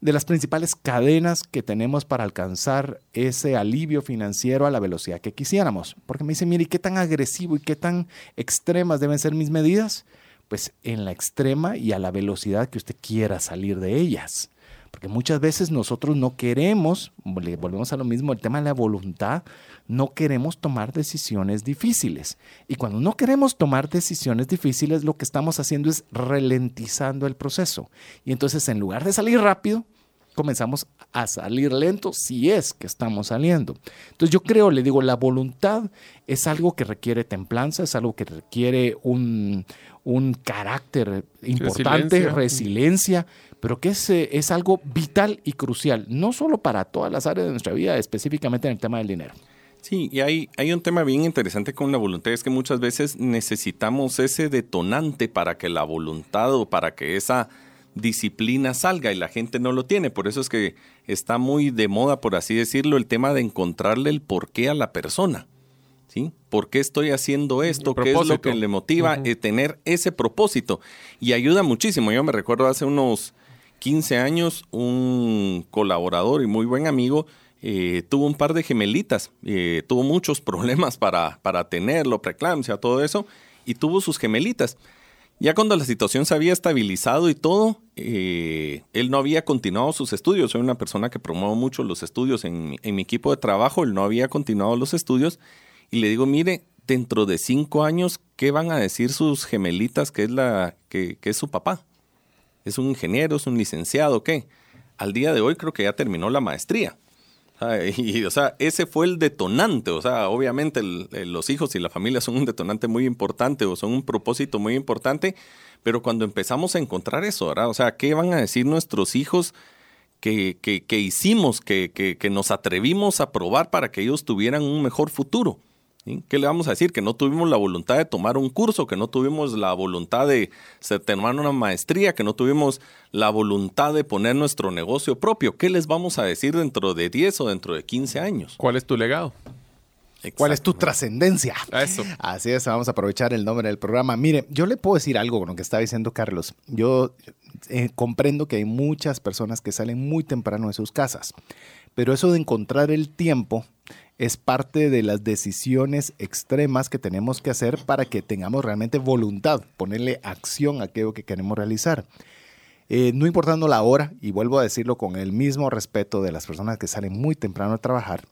de las principales cadenas que tenemos para alcanzar ese alivio financiero a la velocidad que quisiéramos. Porque me dicen, mire, ¿y qué tan agresivo y qué tan extremas deben ser mis medidas? Pues en la extrema y a la velocidad que usted quiera salir de ellas. Porque muchas veces nosotros no queremos, volvemos a lo mismo, el tema de la voluntad, no queremos tomar decisiones difíciles. Y cuando no queremos tomar decisiones difíciles, lo que estamos haciendo es ralentizando el proceso. Y entonces en lugar de salir rápido, comenzamos a salir lento si es que estamos saliendo. Entonces yo creo, le digo, la voluntad es algo que requiere templanza, es algo que requiere un, un carácter importante, Resiliencia. resiliencia, pero que es, eh, es algo vital y crucial, no solo para todas las áreas de nuestra vida, específicamente en el tema del dinero. Sí, y hay, hay un tema bien interesante con la voluntad, es que muchas veces necesitamos ese detonante para que la voluntad o para que esa disciplina salga y la gente no lo tiene. Por eso es que está muy de moda, por así decirlo, el tema de encontrarle el porqué a la persona. ¿Sí? ¿Por qué estoy haciendo esto? ¿Qué es lo que le motiva? Eh, tener ese propósito. Y ayuda muchísimo. Yo me recuerdo hace unos 15 años, un colaborador y muy buen amigo eh, tuvo un par de gemelitas. eh, tuvo muchos problemas para, para tenerlo, preeclampsia, todo eso. Y tuvo sus gemelitas. Ya cuando la situación se había estabilizado y todo, eh, él no había continuado sus estudios. Soy una persona que promuevo mucho los estudios en, mi- equipo de trabajo. Él no había continuado los estudios. Y le digo, mire, dentro de cinco años, ¿qué van a decir sus gemelitas que es, la, que, que es su papá? ¿Es un ingeniero? ¿Es un licenciado? ¿Qué? Al día de hoy creo que ya terminó la maestría. Y, o sea, ese fue el detonante. O sea, obviamente los hijos y la familia son un detonante muy importante o son un propósito muy importante, pero cuando empezamos a encontrar eso, ¿verdad? O sea, ¿qué van a decir nuestros hijos que, que, hicimos, que, que, nos atrevimos a probar para que ellos tuvieran un mejor futuro. ¿Qué le vamos a decir? Que no tuvimos la voluntad de tomar un curso, que no tuvimos la voluntad de terminar una maestría, que no tuvimos la voluntad de poner nuestro negocio propio. ¿Qué les vamos a decir dentro de 10 o dentro de 15 años? ¿Cuál es tu legado? ¿Cuál es tu trascendencia? Eso. Así es, vamos a aprovechar el nombre del programa. Mire, yo le puedo decir algo con lo que está diciendo Carlos. Yo eh, comprendo que hay muchas personas que salen muy temprano de sus casas, pero eso de encontrar el tiempo es parte de las decisiones extremas que tenemos que hacer para que tengamos realmente voluntad, ponerle acción a aquello que queremos realizar. Eh, no importando la hora, y vuelvo a decirlo con el mismo respeto de las personas que salen muy temprano a trabajar,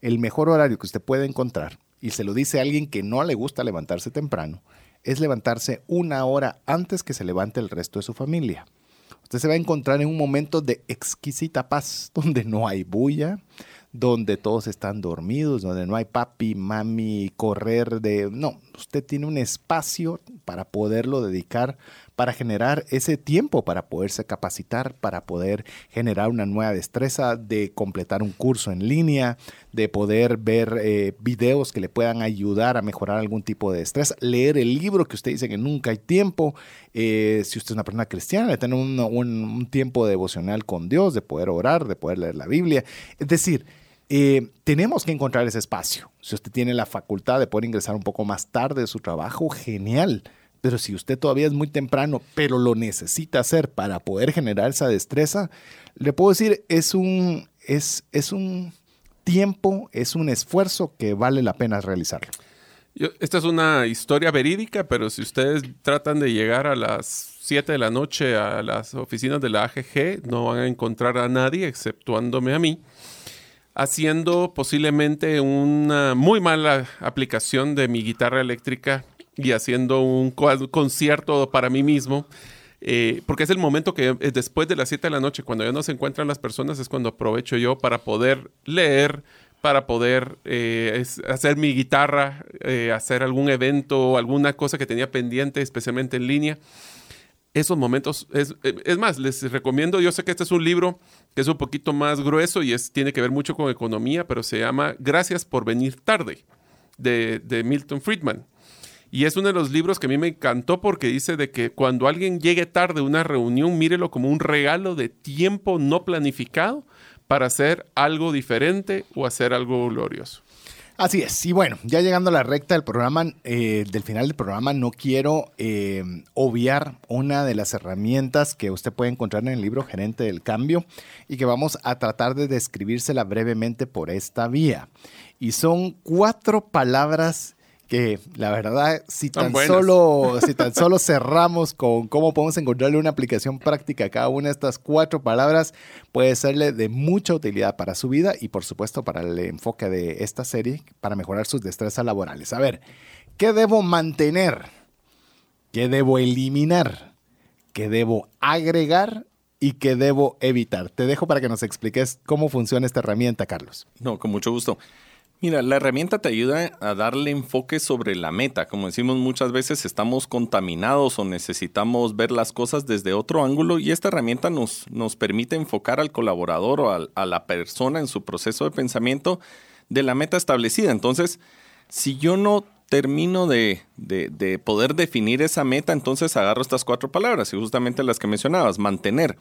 el mejor horario que usted puede encontrar, y se lo dice a alguien que no le gusta levantarse temprano, es levantarse una hora antes que se levante el resto de su familia. Usted se va a encontrar en un momento de exquisita paz, donde no hay bulla, donde todos están dormidos, donde no hay papi, mami, correr de... No, usted tiene un espacio para poderlo dedicar, para generar ese tiempo, para poderse capacitar, para poder generar una nueva destreza, de completar un curso en línea, de poder ver eh, videos que le puedan ayudar a mejorar algún tipo de destreza, leer el libro que usted dice que nunca hay tiempo, eh, si usted es una persona cristiana, de tener un, un tiempo devocional con Dios, de poder orar, de poder leer la Biblia. Es decir, eh, tenemos que encontrar ese espacio. Si usted tiene la facultad de poder ingresar un poco más tarde de su trabajo, genial. Pero si usted todavía es muy temprano, pero lo necesita hacer para poder generar esa destreza, le puedo decir, es un, es, es un tiempo, es un esfuerzo que vale la pena realizarlo. esta es una historia verídica, pero si ustedes tratan de llegar a las 7 de la noche a las oficinas de la AGG, no van a encontrar a nadie exceptuándome a mí haciendo posiblemente una muy mala aplicación de mi guitarra eléctrica y haciendo un concierto para mí mismo. Eh, porque es el momento que eh, después de las 7 de la noche, cuando ya no se encuentran las personas, es cuando aprovecho yo para poder leer, para poder eh, hacer mi guitarra, hacer algún evento, alguna cosa que tenía pendiente, especialmente en línea esos momentos. Es, es, más, les recomiendo, yo sé que este es un libro que es un poquito más grueso y es, tiene que ver mucho con economía, pero se llama Gracias por venir tarde, de, de Milton Friedman. Y es uno de los libros que a mí me encantó porque dice de que cuando alguien llegue tarde a una reunión, mírelo como un regalo de tiempo no planificado para hacer algo diferente o hacer algo glorioso. Así es. Y bueno, ya llegando a la recta del programa, eh, del final del programa, no quiero eh, obviar una de las herramientas que usted puede encontrar en el libro Gerente del Cambio y que vamos a tratar de describírsela brevemente por esta vía. Y son cuatro palabras que la verdad, si tan, solo, si tan solo cerramos con cómo podemos encontrarle una aplicación práctica a cada una de estas cuatro palabras, puede serle de mucha utilidad para su vida y por supuesto para el enfoque de esta serie, para mejorar sus destrezas laborales. A ver, ¿qué debo mantener? ¿Qué debo eliminar? ¿Qué debo agregar? y qué debo evitar. Te dejo para que nos expliques cómo funciona esta herramienta, Carlos. No, con mucho gusto. Mira, la herramienta te ayuda a darle enfoque sobre la meta. Como decimos muchas veces, estamos contaminados o necesitamos ver las cosas desde otro ángulo y esta herramienta nos, nos permite enfocar al colaborador o a, la persona en su proceso de pensamiento de la meta establecida. Entonces, si yo no termino de, de, poder definir esa meta, entonces agarro estas cuatro palabras y justamente las que mencionabas, mantener.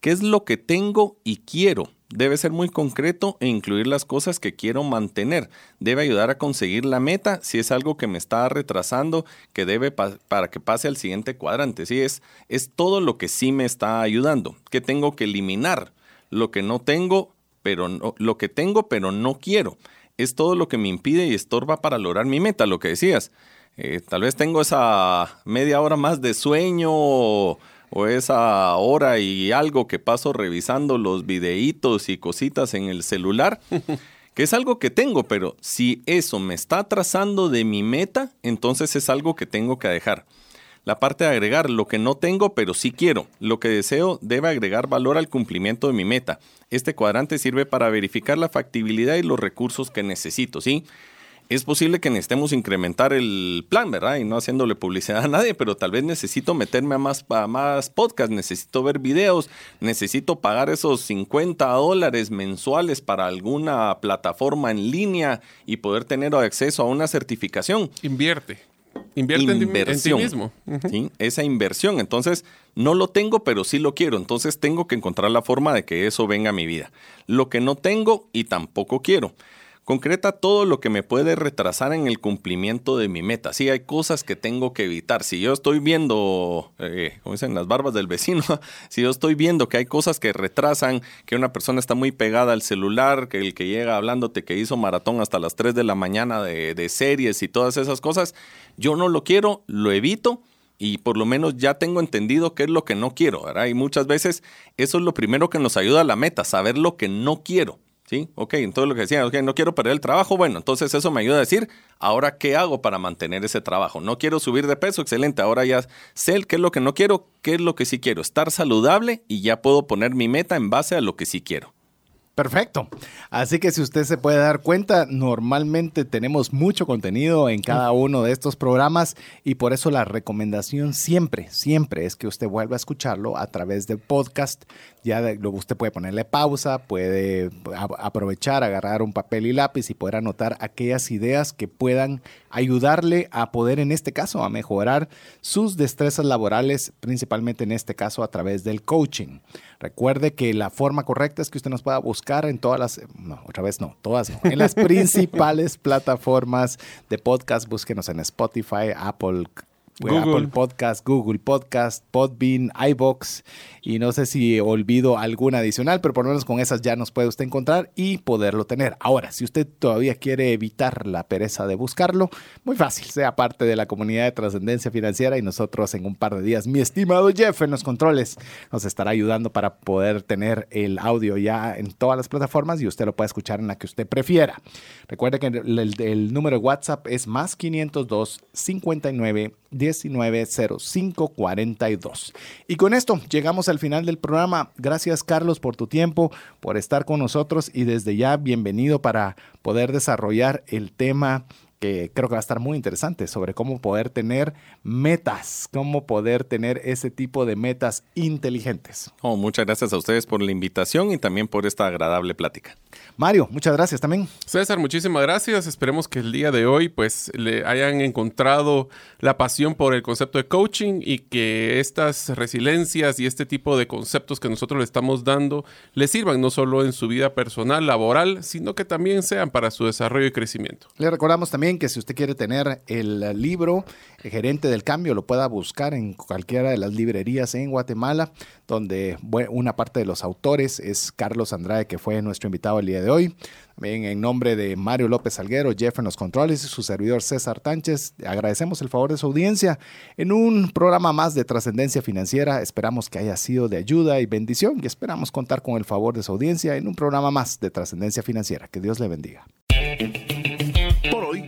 ¿Qué es lo que tengo y quiero? Debe ser muy concreto e incluir las cosas que quiero mantener. Debe ayudar a conseguir la meta si es algo que me está retrasando, que debe para que pase al siguiente cuadrante. Sí, es, es todo lo que sí me está ayudando. ¿Qué tengo que eliminar? Lo que no tengo, pero no, lo que tengo, pero no quiero. Es todo lo que me impide y estorba para lograr mi meta, lo que decías. Eh, tal vez tengo esa media hora más de sueño o esa hora y algo que paso revisando los videitos y cositas en el celular, que es algo que tengo, pero si eso me está atrasando de mi meta, entonces es algo que tengo que dejar. La parte de agregar lo que no tengo, pero sí quiero. Lo que deseo debe agregar valor al cumplimiento de mi meta. Este cuadrante sirve para verificar la factibilidad y los recursos que necesito, ¿sí? Es posible que necesitemos incrementar el plan, ¿verdad? Y no haciéndole publicidad a nadie, pero tal vez necesito meterme a más, a más podcasts, necesito ver videos, necesito pagar esos 50 dólares mensuales para alguna plataforma en línea y poder tener acceso a una certificación. Invierte. Invierte en ti mismo. ¿sí? Esa inversión. Entonces, no lo tengo, pero sí lo quiero. Entonces, tengo que encontrar la forma de que eso venga a mi vida. Lo que no tengo y tampoco quiero concreta todo lo que me puede retrasar en el cumplimiento de mi meta. Sí, hay cosas que tengo que evitar. Si yo estoy viendo, eh, como dicen las barbas del vecino, si yo estoy viendo que hay cosas que retrasan, que una persona está muy pegada al celular, que el que llega hablándote que hizo maratón hasta las 3 de la mañana de, de series y todas esas cosas, yo no lo quiero, lo evito y por lo menos ya tengo entendido qué es lo que no quiero, ¿verdad? Y muchas veces eso es lo primero que nos ayuda a la meta, saber lo que no quiero. ¿Sí? Ok, entonces lo que decía, okay, no quiero perder el trabajo, bueno, entonces eso me ayuda a decir, ahora qué hago para mantener ese trabajo. No quiero subir de peso, excelente, ahora ya sé qué es lo que no quiero, qué es lo que sí quiero, estar saludable y ya puedo poner mi meta en base a lo que sí quiero. Perfecto. Así que si usted se puede dar cuenta, normalmente tenemos mucho contenido en cada uno de estos programas y por eso la recomendación siempre, siempre es que usted vuelva a escucharlo a través del podcast. Ya luego usted puede ponerle pausa, puede aprovechar, agarrar un papel y lápiz y poder anotar aquellas ideas que puedan ayudarle a poder, en este caso, a mejorar sus destrezas laborales, principalmente en este caso a través del coaching. Recuerde que la forma correcta es que usted nos pueda buscar en todas las, no, otra vez no, todas no, en las principales plataformas de podcast. Búsquenos en Spotify, Apple Google. Podcast, Google Podcast, Podbean, iBox y no sé si olvido alguna adicional, pero por lo menos con esas ya nos puede usted encontrar y poderlo tener. Ahora, si usted todavía quiere evitar la pereza de buscarlo, muy fácil, sea parte de la comunidad de trascendencia financiera y nosotros en un par de días, mi estimado Jeff en los controles nos estará ayudando para poder tener el audio ya en todas las plataformas y usted lo puede escuchar en la que usted prefiera. Recuerde que el, el número de WhatsApp es más 502 59 190542. Y con esto llegamos al final del programa. Gracias Carlos por tu tiempo, por estar con nosotros y desde ya bienvenido para poder desarrollar el tema que creo que va a estar muy interesante sobre cómo poder tener metas, cómo poder tener ese tipo de metas inteligentes. Oh, muchas gracias a ustedes por la invitación y también por esta agradable plática. Mario, muchas gracias también. César, muchísimas gracias. Esperemos que el día de hoy pues le hayan encontrado la pasión por el concepto de coaching y que estas resiliencias y este tipo de conceptos que nosotros le estamos dando le sirvan no solo en su vida personal, laboral, sino que también sean para su desarrollo y crecimiento. Le recordamos también que si usted quiere tener el libro el Gerente del Cambio, lo pueda buscar en cualquiera de las librerías en Guatemala, donde una parte de los autores es Carlos Andrade, que fue nuestro invitado el día de hoy. También en nombre de Mario López Alguero, Jeff en los controles y su servidor César Tánchez, agradecemos el favor de su audiencia en un programa más de trascendencia financiera. Esperamos que haya sido de ayuda y bendición y esperamos contar con el favor de su audiencia en un programa más de trascendencia financiera. Que Dios le bendiga.